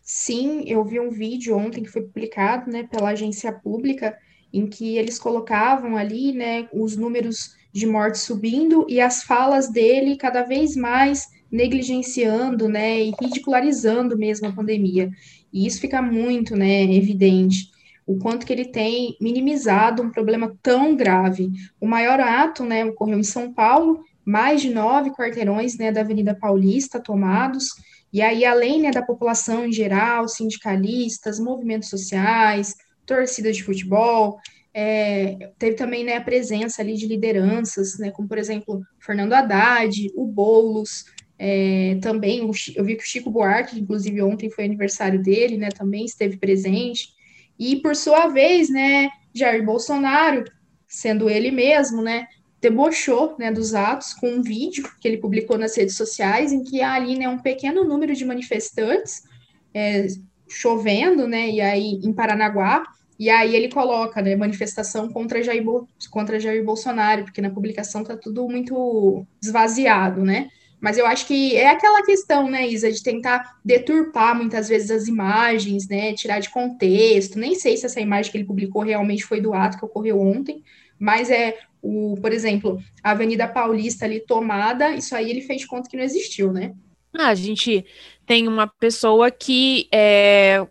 Sim, eu vi um vídeo ontem que foi publicado né, pela agência pública, em que eles colocavam ali né, os números de mortes subindo e as falas dele cada vez mais negligenciando né, e ridicularizando mesmo a pandemia. E isso fica muito, né, evidente o quanto que ele tem minimizado um problema tão grave. O maior ato, né, ocorreu em São Paulo, mais de nove quarteirões, né, da Avenida Paulista tomados, e aí, além, né, da população em geral, sindicalistas, movimentos sociais, torcidas de futebol, é, teve também, né, a presença ali de lideranças, né, como, por exemplo, Fernando Haddad, o Boulos, é, também, o, eu vi que o Chico Buarque, inclusive ontem foi aniversário dele, né, também esteve presente. E, por sua vez, né, Jair Bolsonaro, sendo ele mesmo, né, debochou né, dos atos com um vídeo que ele publicou nas redes sociais, em que há ali né, um pequeno número de manifestantes é, chovendo, né, e aí em Paranaguá, e aí ele coloca, né, manifestação contra Jair, contra Jair Bolsonaro, porque na publicação tá tudo muito esvaziado, né? Mas eu acho que é aquela questão, né, Isa, de tentar deturpar muitas vezes as imagens, né, tirar de contexto. Nem sei se essa imagem que ele publicou realmente foi do ato que ocorreu ontem, mas é o, por exemplo, a Avenida Paulista ali tomada, isso aí ele fez conta que não existiu, né? Ah, a gente tem uma pessoa que é,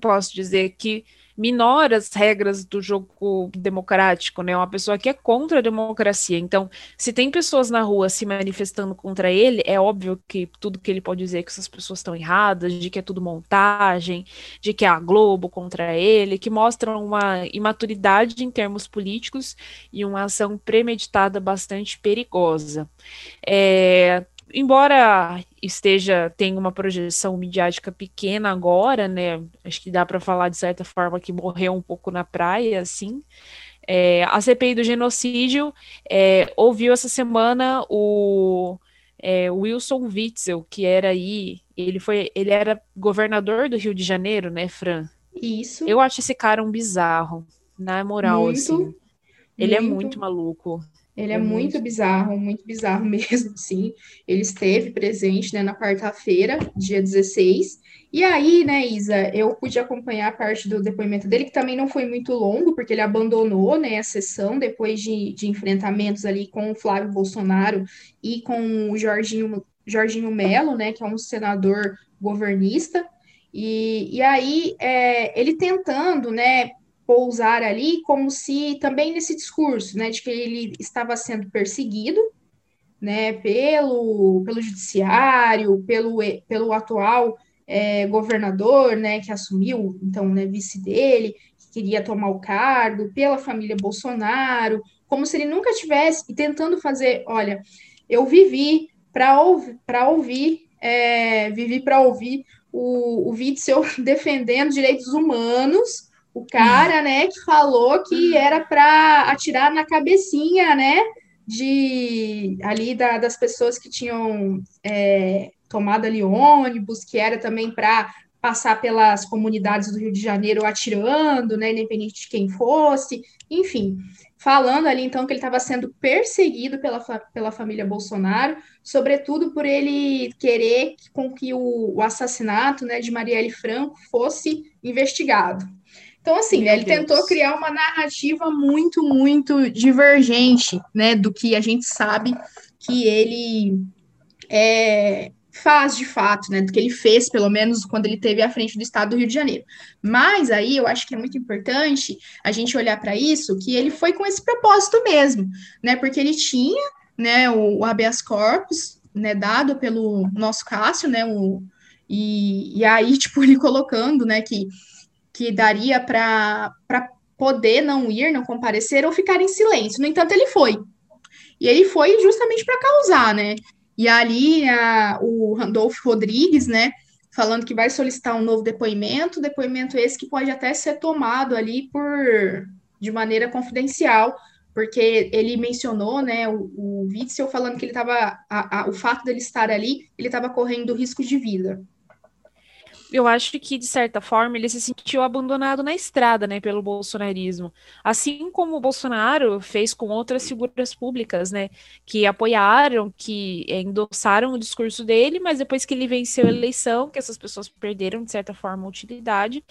posso dizer que minora as regras do jogo democrático, né? Uma pessoa que é contra a democracia. Então, se tem pessoas na rua se manifestando contra ele, é óbvio que tudo que ele pode dizer é que essas pessoas estão erradas, de que é tudo montagem, de que é a Globo contra ele, que mostram uma imaturidade em termos políticos e uma ação premeditada bastante perigosa. É, embora esteja tem uma projeção midiática pequena agora, né? Acho que dá para falar de certa forma que morreu um pouco na praia, assim. É, a CPI do genocídio é, ouviu essa semana o é, Wilson Witzel, que era aí, ele foi, ele era governador do Rio de Janeiro, né, Fran? Isso. Eu acho esse cara um bizarro, na moral, muito, assim. Ele muito. é muito maluco. Ele é, é muito, muito bizarro, muito bizarro mesmo, sim. Ele esteve presente né, na quarta-feira, dia 16. E aí, né, Isa, eu pude acompanhar parte do depoimento dele, que também não foi muito longo, porque ele abandonou né, a sessão depois de, de enfrentamentos ali com o Flávio Bolsonaro e com o Jorginho, Jorginho Melo, né, que é um senador governista. E, e aí, é, ele tentando, né, pousar ali como se também nesse discurso, né, de que ele estava sendo perseguido, né, pelo, pelo judiciário, pelo, pelo atual é, governador, né, que assumiu, então, né, vice dele, que queria tomar o cargo, pela família Bolsonaro, como se ele nunca tivesse, e tentando fazer, olha, eu vivi para ouvir, ouvir, é, vivi para ouvir o, o Witzel defendendo direitos humanos, o cara, né, que falou que era para atirar na cabecinha, né, de ali da, das pessoas que tinham é, tomado ali ônibus, que era também para passar pelas comunidades do Rio de Janeiro atirando, né, independente de quem fosse, enfim, falando ali então que ele estava sendo perseguido pela, pela família Bolsonaro, sobretudo por ele querer com que o, o assassinato né, de Marielle Franco fosse investigado. Então, assim, né, ele Deus. tentou criar uma narrativa muito, muito divergente, né, do que a gente sabe que ele é, faz de fato, né, do que ele fez, pelo menos quando ele teve à frente do estado do Rio de Janeiro. Mas aí eu acho que é muito importante a gente olhar para isso, que ele foi com esse propósito mesmo, né, porque ele tinha, né, o, o habeas corpus, né, dado pelo nosso Cássio, né, o, e, e aí, tipo, ele colocando, né, que que daria para poder não ir, não comparecer ou ficar em silêncio. No entanto, ele foi. E ele foi justamente para causar, né? E ali a, o Randolfo Rodrigues, né, falando que vai solicitar um novo depoimento, depoimento esse que pode até ser tomado ali por de maneira confidencial, porque ele mencionou, né, o, o Witzel falando que ele estava, o fato dele estar ali, ele estava correndo risco de vida eu acho que, de certa forma, ele se sentiu abandonado na estrada, né, pelo bolsonarismo. Assim como o Bolsonaro fez com outras figuras públicas, né, que apoiaram, que endossaram o discurso dele, mas depois que ele venceu a eleição, que essas pessoas perderam, de certa forma, utilidade,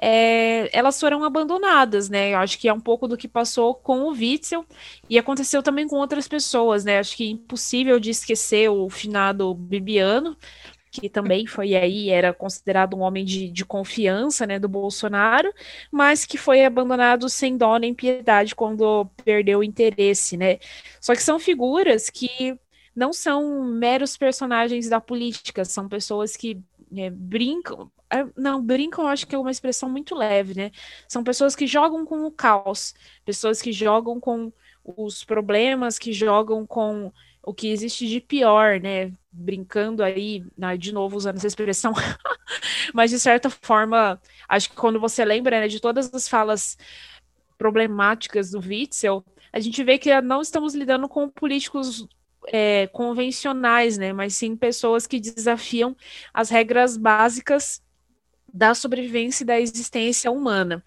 é, elas foram abandonadas, né. Eu acho que é um pouco do que passou com o Witzel e aconteceu também com outras pessoas, né. Acho que é impossível de esquecer o finado Bibiano, que também foi aí, era considerado um homem de, de confiança, né, do Bolsonaro, mas que foi abandonado sem dó nem piedade quando perdeu o interesse, né. Só que são figuras que não são meros personagens da política, são pessoas que é, brincam, não, brincam, acho que é uma expressão muito leve, né? São pessoas que jogam com o caos, pessoas que jogam com os problemas, que jogam com o que existe de pior, né? Brincando aí, né, de novo usando essa expressão, mas de certa forma, acho que quando você lembra né, de todas as falas problemáticas do Witzel, a gente vê que não estamos lidando com políticos é, convencionais, né? Mas sim pessoas que desafiam as regras básicas da sobrevivência e da existência humana.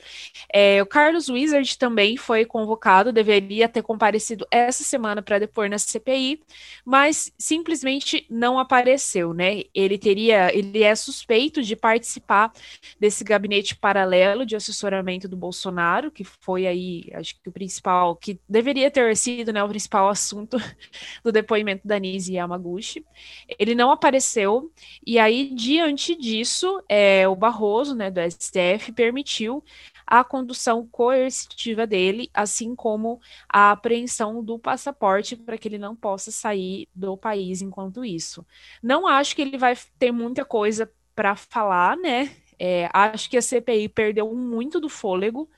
É, o Carlos Wizard também foi convocado, deveria ter comparecido essa semana para depor na CPI, mas simplesmente não apareceu, né? Ele teria, ele é suspeito de participar desse gabinete paralelo de assessoramento do Bolsonaro, que foi aí, acho que o principal, que deveria ter sido, né, o principal assunto do depoimento da Nise Yamaguchi. Ele não apareceu e aí diante disso, é, o né, do STF, permitiu a condução coercitiva dele, assim como a apreensão do passaporte para que ele não possa sair do país enquanto isso. Não acho que ele vai ter muita coisa para falar, né? É, acho que a CPI perdeu muito do fôlego,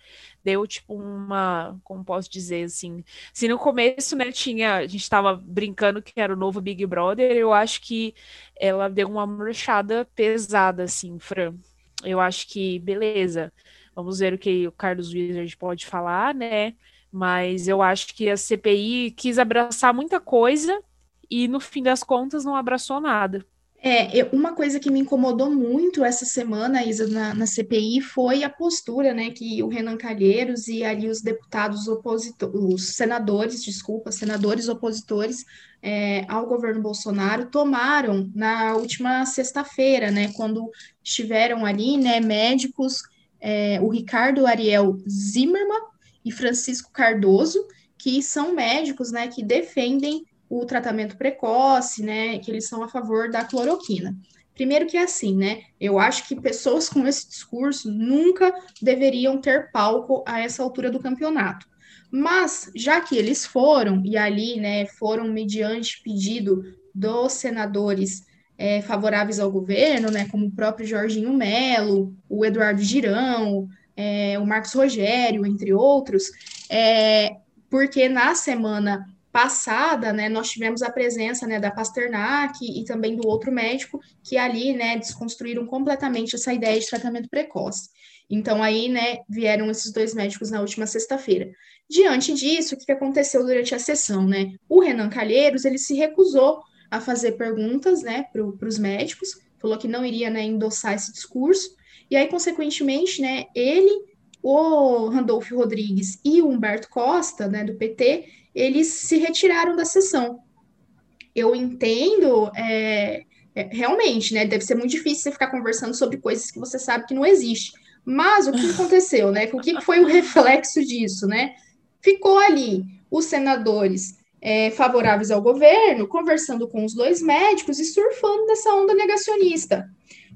deu tipo uma, como posso dizer assim, se no começo, né, tinha, a gente estava brincando que era o novo Big Brother, eu acho que ela deu uma murchada pesada assim, Fran eu acho que, beleza, vamos ver o que o Carlos Wizard pode falar, né? Mas eu acho que a CPI quis abraçar muita coisa e, no fim das contas, não abraçou nada. É, uma coisa que me incomodou muito essa semana, Isa, na, na, CPI, foi a postura, né, que o Renan Calheiros e ali os deputados opositores, os senadores, desculpa, senadores opositores é, ao governo Bolsonaro tomaram na última sexta-feira, né, quando estiveram ali, né, médicos, é, o Ricardo Ariel Zimmermann e Francisco Cardoso, que são médicos, né, que defendem o tratamento precoce, né, que eles são a favor da cloroquina. Primeiro que é assim, né? Eu acho que pessoas com esse discurso nunca deveriam ter palco a essa altura do campeonato. Mas, já que eles foram, e ali, né, foram mediante pedido dos senadores é, favoráveis ao governo, né, como o próprio Jorginho Melo, o Eduardo Girão, é, o Marcos Rogério, entre outros, é, porque na semana passada, né, nós tivemos a presença, né, da Pasternak e também do outro médico que ali, né, desconstruíram completamente essa ideia de tratamento precoce. Então aí, né, vieram esses dois médicos na última sexta-feira. Diante disso, o que aconteceu durante a sessão, né? O Renan Calheiros, ele se recusou a fazer perguntas, né, para os médicos, falou que não iria, né, endossar esse discurso. E aí, consequentemente, né, ele, o Randolfo Rodrigues e o Humberto Costa, né, do PT, eles se retiraram da sessão. Eu entendo, é, é, realmente, né? Deve ser muito difícil você ficar conversando sobre coisas que você sabe que não existe. Mas o que aconteceu, né? O que foi o reflexo disso, né? Ficou ali os senadores é, favoráveis ao governo, conversando com os dois médicos e surfando nessa onda negacionista.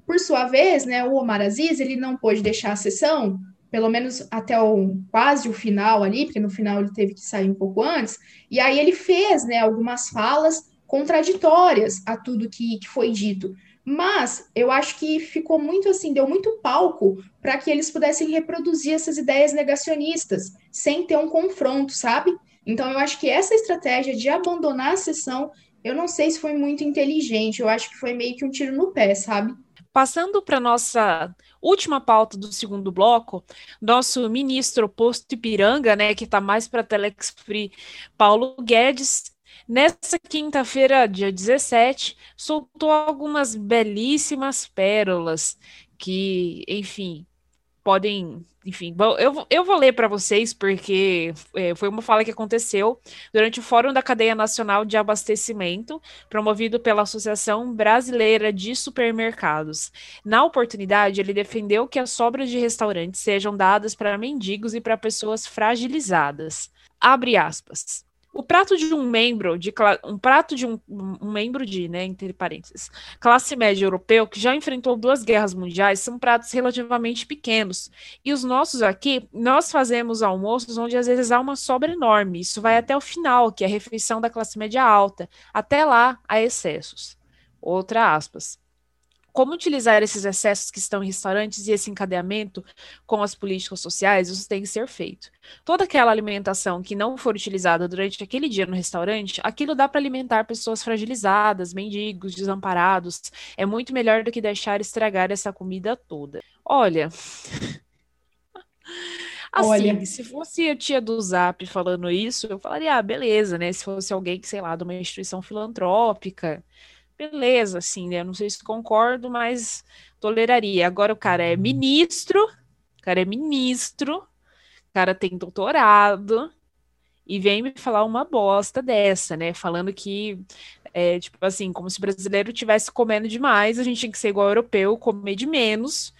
Por sua vez, né, o Omar Aziz ele não pôde deixar a sessão pelo menos até o quase o final ali, porque no final ele teve que sair um pouco antes, e aí ele fez né, algumas falas contraditórias a tudo que, que foi dito. Mas eu acho que ficou muito assim, deu muito palco para que eles pudessem reproduzir essas ideias negacionistas, sem ter um confronto, sabe? Então eu acho que essa estratégia de abandonar a sessão, eu não sei se foi muito inteligente, eu acho que foi meio que um tiro no pé, sabe? Passando para nossa última pauta do segundo bloco, nosso ministro posto Ipiranga, né, que está mais para Telex Free, Paulo Guedes, nessa quinta-feira, dia 17, soltou algumas belíssimas pérolas que, enfim, podem enfim, eu, eu vou ler para vocês, porque é, foi uma fala que aconteceu durante o Fórum da Cadeia Nacional de Abastecimento, promovido pela Associação Brasileira de Supermercados. Na oportunidade, ele defendeu que as sobras de restaurantes sejam dadas para mendigos e para pessoas fragilizadas. Abre aspas. O prato de um membro de um prato de um, um, membro de, né, entre parênteses, classe média europeu que já enfrentou duas guerras mundiais são pratos relativamente pequenos. E os nossos aqui, nós fazemos almoços onde às vezes há uma sobra enorme. Isso vai até o final, que é a refeição da classe média alta. Até lá há excessos. Outra aspas como utilizar esses excessos que estão em restaurantes e esse encadeamento com as políticas sociais, isso tem que ser feito. Toda aquela alimentação que não for utilizada durante aquele dia no restaurante, aquilo dá para alimentar pessoas fragilizadas, mendigos, desamparados. É muito melhor do que deixar estragar essa comida toda. Olha. Assim, Olha. se fosse a tia do Zap falando isso, eu falaria, ah, beleza, né? Se fosse alguém que, sei lá, de uma instituição filantrópica, beleza, assim, né? Eu não sei se concordo, mas toleraria. Agora o cara é ministro, o cara é ministro, o cara tem doutorado e vem me falar uma bosta dessa, né? Falando que é tipo assim, como se o brasileiro tivesse comendo demais, a gente tinha que ser igual ao europeu, comer de menos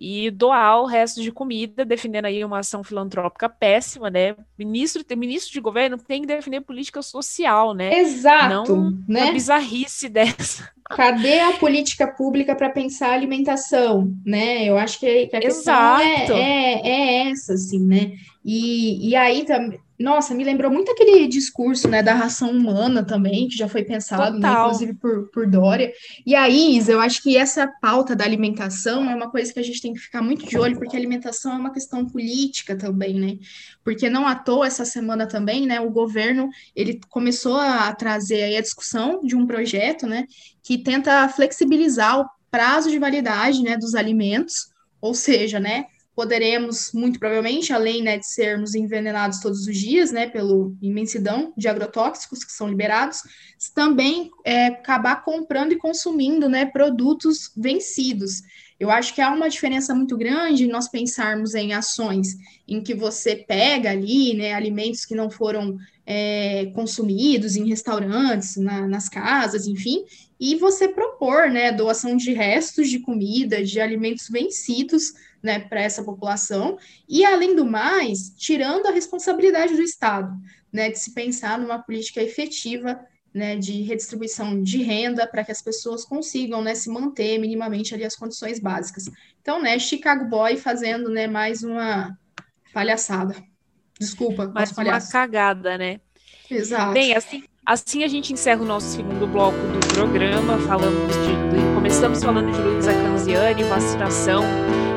e doar o resto de comida, defendendo aí uma ação filantrópica péssima, né? Ministro, ministro de governo tem que defender política social, né? Exato, Não né? Uma bizarrice dessa. Cadê a política pública para pensar a alimentação, né? Eu acho que, que a questão é, é, é, essa, assim, né? E, e aí também nossa, me lembrou muito aquele discurso, né, da ração humana também, que já foi pensado, né, inclusive por, por Dória. E aí, Isa, eu acho que essa pauta da alimentação é uma coisa que a gente tem que ficar muito de olho, porque a alimentação é uma questão política também, né? Porque não à toa essa semana também, né, o governo, ele começou a trazer aí a discussão de um projeto, né, que tenta flexibilizar o prazo de validade, né, dos alimentos, ou seja, né, poderemos, muito provavelmente, além né, de sermos envenenados todos os dias, né, pela imensidão de agrotóxicos que são liberados, também é, acabar comprando e consumindo né, produtos vencidos. Eu acho que há uma diferença muito grande nós pensarmos em ações em que você pega ali né, alimentos que não foram é, consumidos em restaurantes, na, nas casas, enfim, e você propor né, doação de restos de comida, de alimentos vencidos né, para essa população, e além do mais, tirando a responsabilidade do Estado, né, de se pensar numa política efetiva né, de redistribuição de renda para que as pessoas consigam né, se manter minimamente ali as condições básicas. Então, né, Chicago Boy fazendo né, mais uma palhaçada. Desculpa, mas uma cagada, né? Exato. Bem, assim, assim a gente encerra o nosso segundo bloco do programa. Falamos de, começamos falando de Luísa Canziani, vacinação,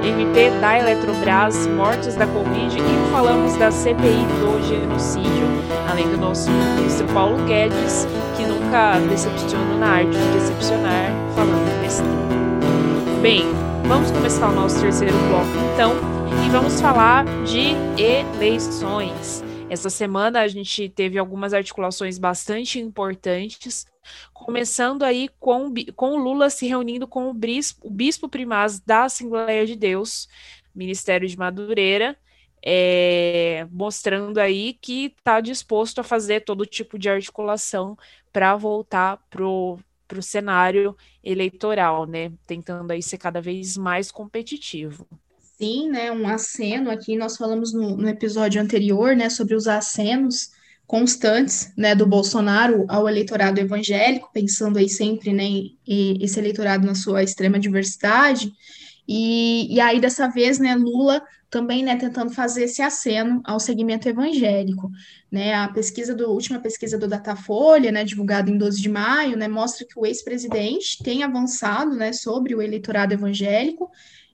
MP da Eletrobras, mortes da Covid e falamos da CPI do genocídio, além do nosso ministro Paulo Guedes, que nunca decepciona na arte de decepcionar, falando besteira. Bem, vamos começar o nosso terceiro bloco então, e vamos falar de eleições. Essa semana a gente teve algumas articulações bastante importantes, começando aí com, com Lula se reunindo com o bispo, o bispo primaz da Assembleia de Deus, Ministério de Madureira, é, mostrando aí que está disposto a fazer todo tipo de articulação para voltar para o cenário eleitoral, né? Tentando aí ser cada vez mais competitivo sim, né, um aceno aqui, nós falamos no, no episódio anterior, né, sobre os acenos constantes, né, do Bolsonaro ao eleitorado evangélico, pensando aí sempre, né, em, esse eleitorado na sua extrema diversidade, e, e aí dessa vez, né, Lula também, né, tentando fazer esse aceno ao segmento evangélico, né, a pesquisa do, última pesquisa do Datafolha, né, divulgada em 12 de maio, né, mostra que o ex-presidente tem avançado, né, sobre o eleitorado evangélico,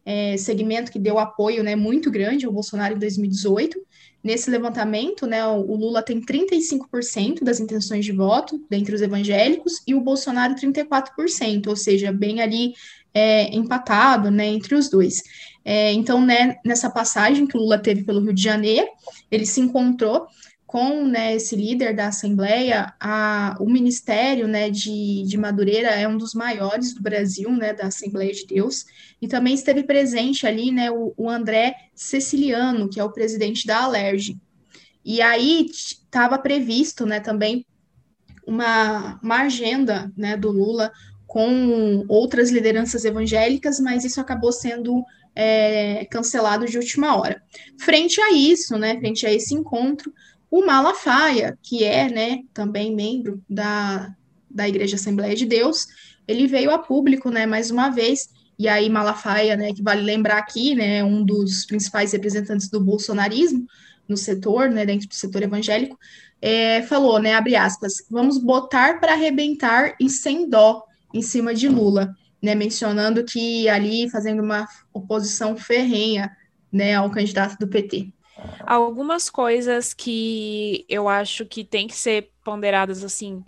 é, segmento que deu apoio né, muito grande ao Bolsonaro em 2018. Nesse levantamento, né, o Lula tem 35% das intenções de voto dentre os evangélicos e o Bolsonaro 34%, ou seja, bem ali é, empatado né, entre os dois. É, então, né, nessa passagem que o Lula teve pelo Rio de Janeiro, ele se encontrou com né, esse líder da Assembleia, a, o Ministério né, de, de Madureira é um dos maiores do Brasil, né, da Assembleia de Deus, e também esteve presente ali né, o, o André Ceciliano, que é o presidente da Alerj. E aí estava previsto né, também uma, uma agenda né, do Lula com outras lideranças evangélicas, mas isso acabou sendo é, cancelado de última hora. Frente a isso, frente a esse encontro, o Malafaia, que é né, também membro da, da Igreja Assembleia de Deus, ele veio a público, né, mais uma vez, e aí Malafaia, né, que vale lembrar aqui, né, um dos principais representantes do bolsonarismo no setor, né, dentro do setor evangélico, é, falou, né, abre aspas, vamos botar para arrebentar e sem dó em cima de Lula, né, mencionando que ali fazendo uma oposição ferrenha, né, ao candidato do PT. Algumas coisas que eu acho que tem que ser ponderadas assim.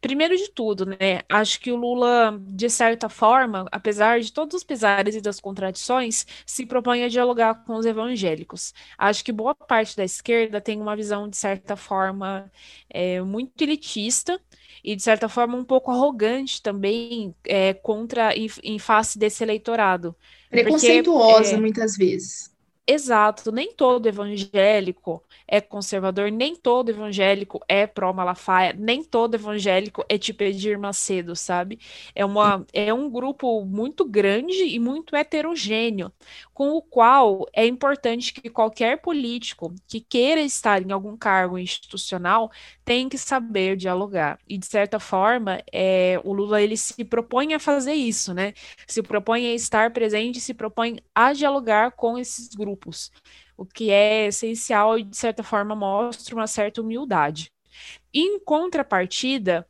Primeiro de tudo, né? Acho que o Lula, de certa forma, apesar de todos os pesares e das contradições, se propõe a dialogar com os evangélicos. Acho que boa parte da esquerda tem uma visão, de certa forma, é, muito elitista e, de certa forma, um pouco arrogante também é, contra em, em face desse eleitorado. Preconceituosa, Porque, é, muitas vezes. Exato, nem todo evangélico é conservador, nem todo evangélico é pró-Malafaia, nem todo evangélico é tipo Edir Macedo, sabe? É, uma, é um grupo muito grande e muito heterogêneo, com o qual é importante que qualquer político que queira estar em algum cargo institucional tem que saber dialogar. E, de certa forma, é, o Lula ele se propõe a fazer isso, né? Se propõe a estar presente, se propõe a dialogar com esses grupos, o que é essencial e, de certa forma, mostra uma certa humildade. Em contrapartida,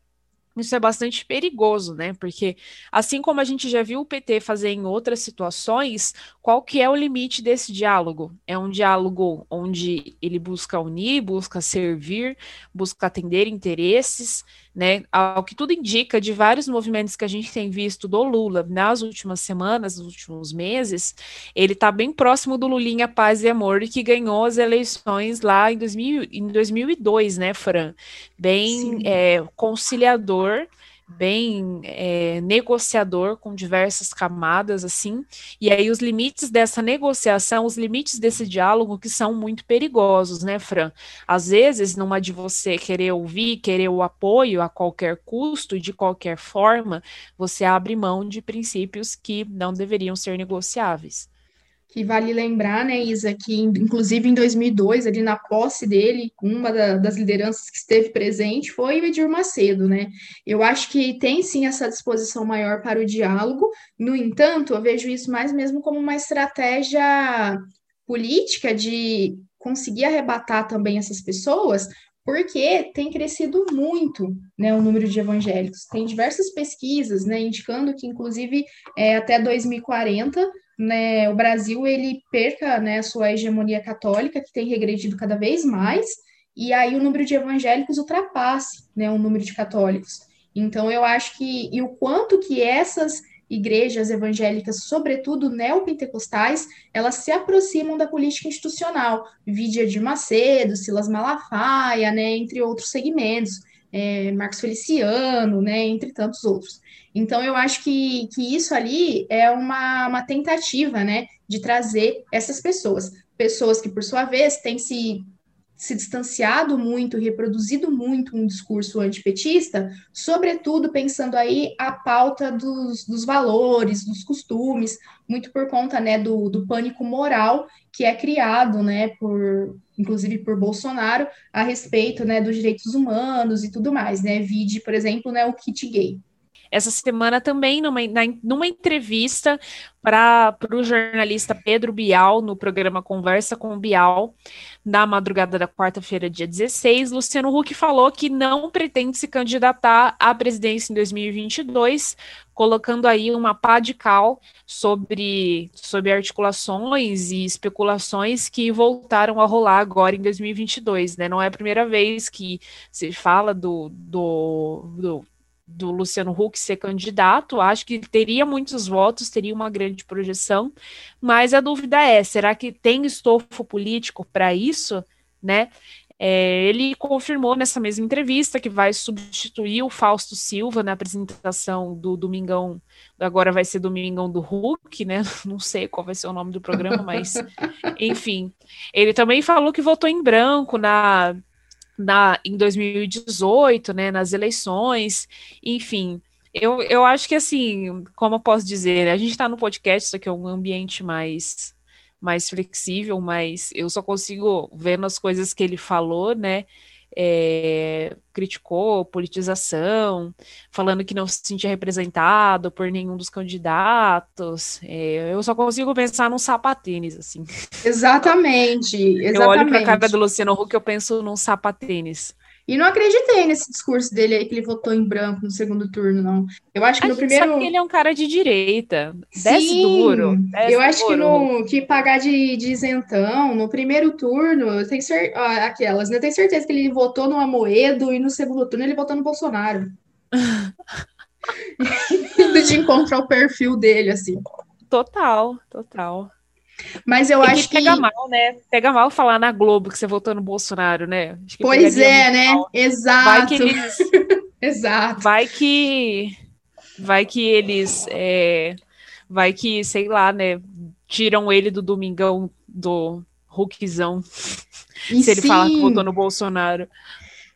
isso é bastante perigoso, né? Porque assim como a gente já viu o PT fazer em outras situações, qual que é o limite desse diálogo? É um diálogo onde ele busca unir, busca servir, busca atender interesses, né? Ao que tudo indica de vários movimentos que a gente tem visto do Lula nas últimas semanas, nos últimos meses, ele está bem próximo do Lulinha Paz e Amor, que ganhou as eleições lá em, 2000, em 2002, né, Fran? Bem é, conciliador bem é, negociador com diversas camadas assim. E aí os limites dessa negociação os limites desse diálogo que são muito perigosos né Fran? Às vezes numa de você querer ouvir querer o apoio a qualquer custo de qualquer forma você abre mão de princípios que não deveriam ser negociáveis que vale lembrar, né, Isa, que inclusive em 2002, ali na posse dele, uma da, das lideranças que esteve presente foi o Edir Macedo, né? Eu acho que tem sim essa disposição maior para o diálogo, no entanto, eu vejo isso mais mesmo como uma estratégia política de conseguir arrebatar também essas pessoas, porque tem crescido muito né, o número de evangélicos. Tem diversas pesquisas né, indicando que, inclusive, é, até 2040, né, o Brasil ele perca né, a sua hegemonia católica, que tem regredido cada vez mais, e aí o número de evangélicos ultrapasse né, o número de católicos. Então, eu acho que, e o quanto que essas igrejas evangélicas, sobretudo neopentecostais, elas se aproximam da política institucional, Vídia de Macedo, Silas Malafaia, né, entre outros segmentos, é, Marcos Feliciano, né, entre tantos outros. Então, eu acho que, que isso ali é uma, uma tentativa, né, de trazer essas pessoas, pessoas que, por sua vez, têm se se distanciado muito, reproduzido muito um discurso antipetista, sobretudo pensando aí a pauta dos, dos valores, dos costumes, muito por conta né, do, do pânico moral que é criado, né, por, inclusive por Bolsonaro, a respeito né, dos direitos humanos e tudo mais, né? Vide, por exemplo, né, o kit gay essa semana também, numa, na, numa entrevista para o jornalista Pedro Bial, no programa Conversa com Bial, na madrugada da quarta-feira, dia 16, Luciano Huck falou que não pretende se candidatar à presidência em 2022, colocando aí uma pá de cal sobre, sobre articulações e especulações que voltaram a rolar agora em 2022, né? Não é a primeira vez que se fala do, do, do do Luciano Huck ser candidato, acho que teria muitos votos, teria uma grande projeção, mas a dúvida é, será que tem estofo político para isso, né? É, ele confirmou nessa mesma entrevista que vai substituir o Fausto Silva na apresentação do Domingão, agora vai ser Domingão do Huck, né? Não sei qual vai ser o nome do programa, mas enfim. Ele também falou que votou em branco na na, em 2018, né, nas eleições, enfim. Eu, eu acho que assim, como eu posso dizer, a gente está no podcast, isso aqui é um ambiente mais mais flexível, mas eu só consigo ver nas coisas que ele falou, né? É, criticou politização, falando que não se sentia representado por nenhum dos candidatos. É, eu só consigo pensar num sapatênis, assim. Exatamente, exatamente. Eu olho para a cara do Luciano Huck e eu penso num sapatênis. E não acreditei nesse discurso dele aí que ele votou em branco no segundo turno, não. Eu acho que a no primeiro. Sabe que ele é um cara de direita. Desce Sim, duro. Desce eu acho duro. que no que pagar de, de isentão, no primeiro turno, eu tenho cer... Ah, aquelas, né? Eu tenho certeza que ele votou no Amoedo e no segundo turno ele votou no Bolsonaro. Indo de encontrar o perfil dele, assim. Total, total. Mas eu acho que. Pega mal, né? Pega mal falar na Globo que você votou no Bolsonaro, né? pois é, né? Mal. Exato. Vai que eles. Exato. Vai que. Vai que eles. É... Vai que, sei lá, né? Tiram ele do Domingão do Hulkzão. se ele falar que votou no Bolsonaro.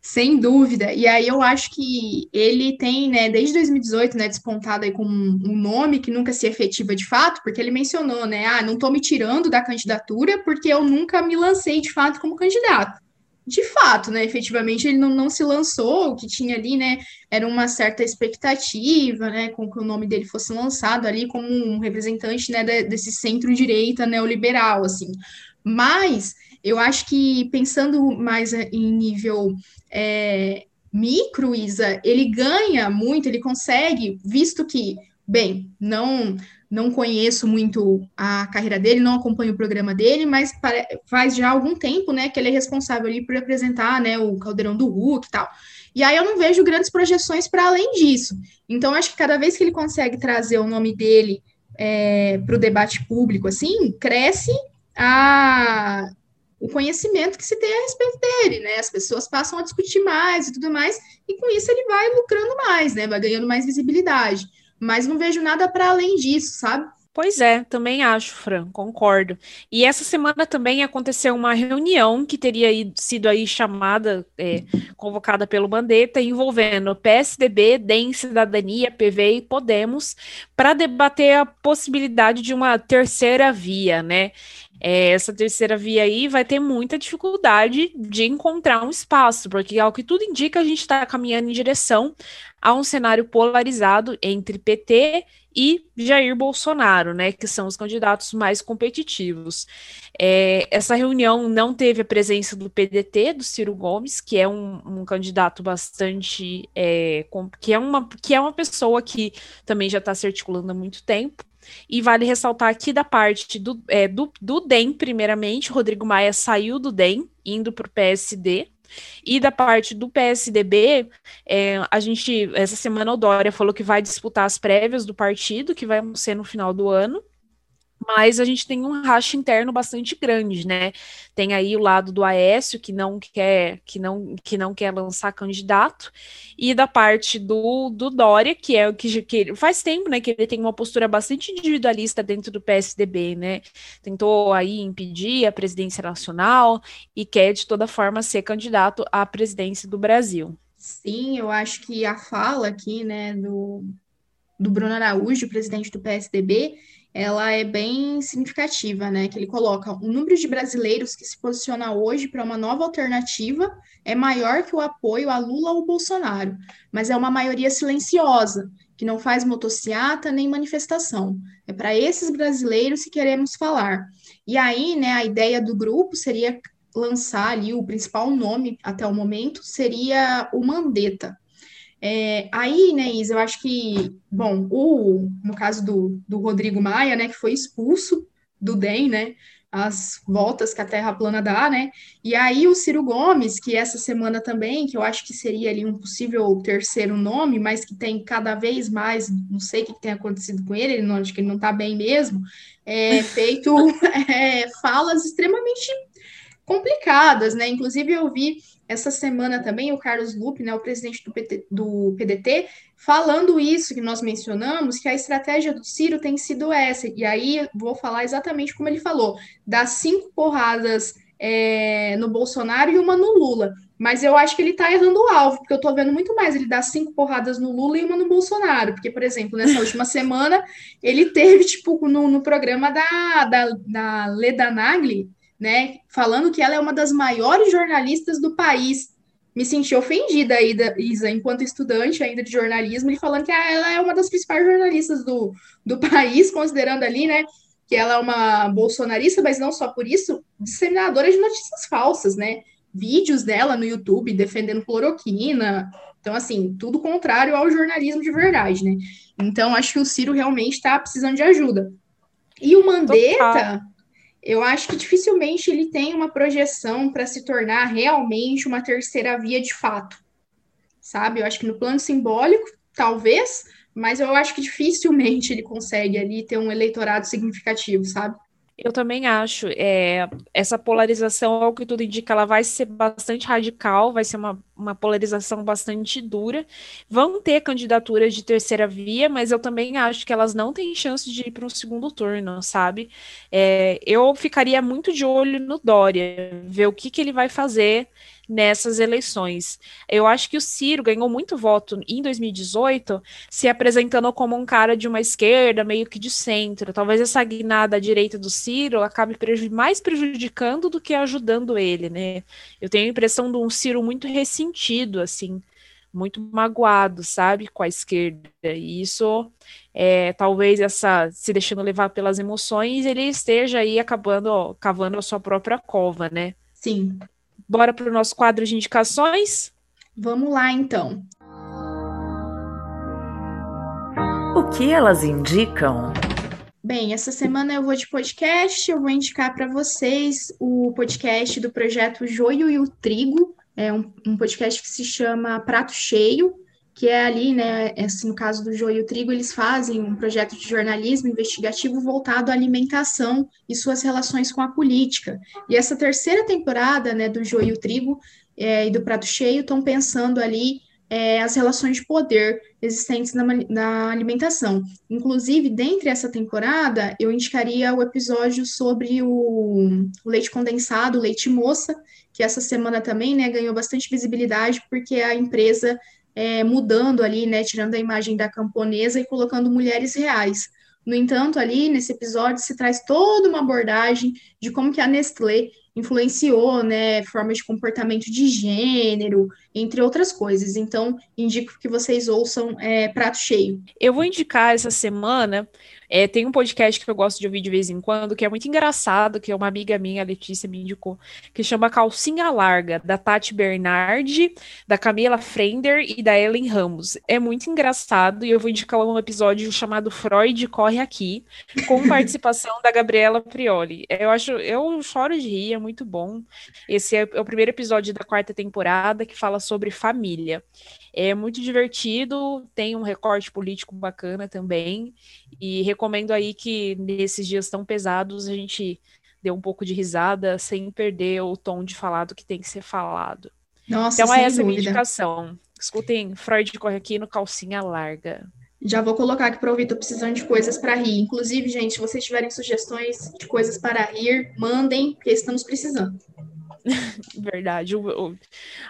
Sem dúvida. E aí eu acho que ele tem, né, desde 2018, né, despontado aí com um nome que nunca se efetiva de fato, porque ele mencionou, né, ah, não estou me tirando da candidatura porque eu nunca me lancei de fato como candidato. De fato, né, efetivamente ele não, não se lançou, o que tinha ali, né, era uma certa expectativa, né, com que o nome dele fosse lançado ali como um representante, né, desse centro-direita neoliberal, assim. Mas eu acho que pensando mais em nível é, micro, Isa, ele ganha muito, ele consegue, visto que, bem, não não conheço muito a carreira dele, não acompanho o programa dele, mas faz já algum tempo, né, que ele é responsável ali por apresentar, né, o Caldeirão do Hulk e tal. E aí eu não vejo grandes projeções para além disso. Então, acho que cada vez que ele consegue trazer o nome dele é, para o debate público, assim, cresce a, o conhecimento que se tem a respeito dele, né? As pessoas passam a discutir mais e tudo mais, e com isso ele vai lucrando mais, né? Vai ganhando mais visibilidade. Mas não vejo nada para além disso, sabe? Pois é, também acho, Fran, concordo. E essa semana também aconteceu uma reunião que teria sido aí chamada, é, convocada pelo Mandetta, envolvendo PSDB, DEM, Cidadania, PV e Podemos, para debater a possibilidade de uma terceira via, né? É, essa terceira via aí vai ter muita dificuldade de encontrar um espaço, porque ao que tudo indica, a gente está caminhando em direção a um cenário polarizado entre PT e Jair Bolsonaro, né, que são os candidatos mais competitivos. É, essa reunião não teve a presença do PDT, do Ciro Gomes, que é um, um candidato bastante, é, com, que, é uma, que é uma pessoa que também já está se articulando há muito tempo. E vale ressaltar aqui da parte do, é, do, do DEM, primeiramente, Rodrigo Maia saiu do DEM, indo para o PSD. E da parte do PSDB, é, a gente, essa semana o Dória falou que vai disputar as prévias do partido, que vai ser no final do ano mas a gente tem um racha interno bastante grande, né? Tem aí o lado do Aécio que não quer que não que não quer lançar candidato e da parte do, do Dória que é o que, que faz tempo, né, que ele tem uma postura bastante individualista dentro do PSDB, né? Tentou aí impedir a presidência nacional e quer de toda forma ser candidato à presidência do Brasil. Sim, eu acho que a fala aqui, né, do do Bruno Araújo, presidente do PSDB, ela é bem significativa, né? Que ele coloca o número de brasileiros que se posiciona hoje para uma nova alternativa é maior que o apoio a Lula ou Bolsonaro, mas é uma maioria silenciosa, que não faz motociata nem manifestação. É para esses brasileiros que queremos falar. E aí, né, a ideia do grupo seria lançar ali o principal nome até o momento seria o Mandetta, é, aí, né, Isa, eu acho que, bom, o, no caso do, do Rodrigo Maia, né, que foi expulso do DEM, né, as voltas que a Terra plana dá, né, e aí o Ciro Gomes, que essa semana também, que eu acho que seria ali um possível terceiro nome, mas que tem cada vez mais, não sei o que tem acontecido com ele, ele não, acho que ele não tá bem mesmo, é, feito é, falas extremamente complicadas, né, inclusive eu vi essa semana também o Carlos Lupe, né, o presidente do, PT, do, PDT, falando isso que nós mencionamos, que a estratégia do Ciro tem sido essa. E aí vou falar exatamente como ele falou: dar cinco porradas é, no Bolsonaro e uma no Lula. Mas eu acho que ele está errando o alvo, porque eu estou vendo muito mais ele dar cinco porradas no Lula e uma no Bolsonaro. Porque, por exemplo, nessa última semana, ele teve, tipo, no, no programa da, da, da Leda Nagli, né, falando que ela é uma das maiores jornalistas do país. Me senti ofendida aí, Isa, enquanto estudante ainda de jornalismo, e falando que ah, ela é uma das principais jornalistas do, do país, considerando ali, né, que ela é uma bolsonarista, mas não só por isso, disseminadora de notícias falsas, né? Vídeos dela no YouTube defendendo cloroquina. Então, assim, tudo contrário ao jornalismo de verdade, né? Então, acho que o Ciro realmente está precisando de ajuda. E o Mandetta, eu acho que dificilmente ele tem uma projeção para se tornar realmente uma terceira via de fato, sabe? Eu acho que no plano simbólico, talvez, mas eu acho que dificilmente ele consegue ali ter um eleitorado significativo, sabe? Eu também acho. É, essa polarização, ao que tudo indica, ela vai ser bastante radical, vai ser uma, uma polarização bastante dura. Vão ter candidaturas de terceira via, mas eu também acho que elas não têm chance de ir para um segundo turno, sabe? É, eu ficaria muito de olho no Dória, ver o que, que ele vai fazer nessas eleições. Eu acho que o Ciro ganhou muito voto em 2018, se apresentando como um cara de uma esquerda, meio que de centro. Talvez essa guinada à direita do Ciro acabe mais prejudicando do que ajudando ele, né? Eu tenho a impressão de um Ciro muito ressentido, assim, muito magoado, sabe, com a esquerda. E isso, é, talvez essa se deixando levar pelas emoções, ele esteja aí acabando, ó, cavando a sua própria cova, né? Sim. Bora para o nosso quadro de indicações? Vamos lá, então. O que elas indicam? Bem, essa semana eu vou de podcast, eu vou indicar para vocês o podcast do projeto Joio e o Trigo, é um, um podcast que se chama Prato Cheio, que é ali, né, assim, no caso do Joio e o Trigo, eles fazem um projeto de jornalismo investigativo voltado à alimentação e suas relações com a política. E essa terceira temporada, né, do Joio e o Trigo é, e do Prato Cheio estão pensando ali é, as relações de poder existentes na, na, alimentação. Inclusive, dentre essa temporada, eu indicaria o episódio sobre o, o leite condensado, o leite moça, que essa semana também né, ganhou bastante visibilidade, porque a empresa é, mudando ali, né, tirando a imagem da camponesa e colocando mulheres reais. No entanto, ali nesse episódio se traz toda uma abordagem de como que a Nestlé influenciou, né, formas de comportamento de gênero, entre outras coisas. Então, indico que vocês ouçam é, Prato Cheio. Eu vou indicar essa semana é, tem um podcast que eu gosto de ouvir de vez em quando, que é muito engraçado, que é uma amiga minha, a Letícia, me indicou, que chama Calcinha Larga, da Tati Bernardi, da Camila Frender e da Ellen Ramos. É muito engraçado e eu vou indicar um episódio chamado Freud Corre Aqui, com participação da Gabriela Prioli. Eu acho, eu choro de rir, é muito bom. Esse é, é o primeiro episódio da quarta temporada que fala sobre família. É muito divertido, tem um recorte político bacana também, e recomendo aí que nesses dias tão pesados a gente dê um pouco de risada sem perder o tom de falado que tem que ser falado. Nossa, então é essa dúvida. minha indicação. Escutem Freud corre aqui no calcinha larga. Já vou colocar aqui para ouvir, tô precisando de coisas para rir. Inclusive, gente, se vocês tiverem sugestões de coisas para rir, mandem, porque estamos precisando. Verdade. Eu, eu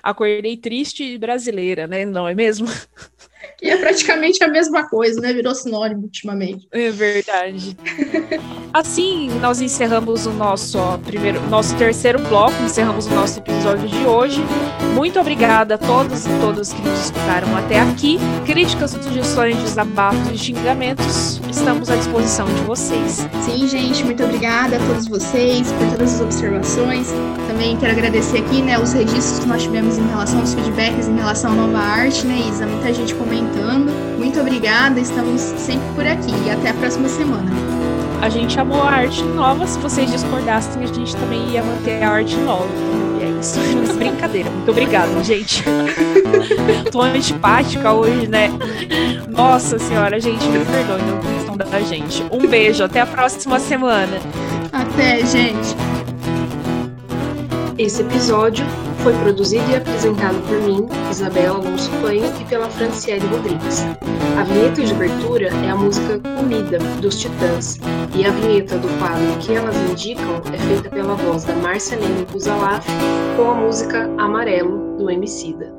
acordei triste e brasileira, né? Não é mesmo? Que é praticamente a mesma coisa, né? Virou sinônimo ultimamente. É verdade. Assim, nós encerramos o nosso ó, primeiro, nosso terceiro bloco, encerramos o nosso episódio de hoje. Muito obrigada a todos e todas que nos escutaram até aqui. Críticas, sugestões, desabafos e xingamentos, estamos à disposição de vocês. Sim, gente, muito obrigada a todos vocês por todas as observações. Também quero agradecer aqui, né, os registros que nós tivemos em relação aos feedbacks em relação à nova arte, né, Isa? Muita gente comentando. Muito obrigada, estamos sempre por aqui e até a próxima semana. A gente amou a arte nova, se vocês discordassem, a gente também ia manter a arte nova. E é isso, mas brincadeira. Muito obrigada, gente. Tô antipática hoje, né? Nossa senhora, gente, me perdoe, não questão da gente. Um beijo, até a próxima semana. Até, gente. Esse episódio foi produzido e apresentado por mim, Isabela Alonso Panho, e pela Franciele Rodrigues. A vinheta de abertura é a música Comida, dos Titãs, e a vinheta do quadro que elas indicam é feita pela voz da Marcelene Buzalaf com a música Amarelo, do Emicida.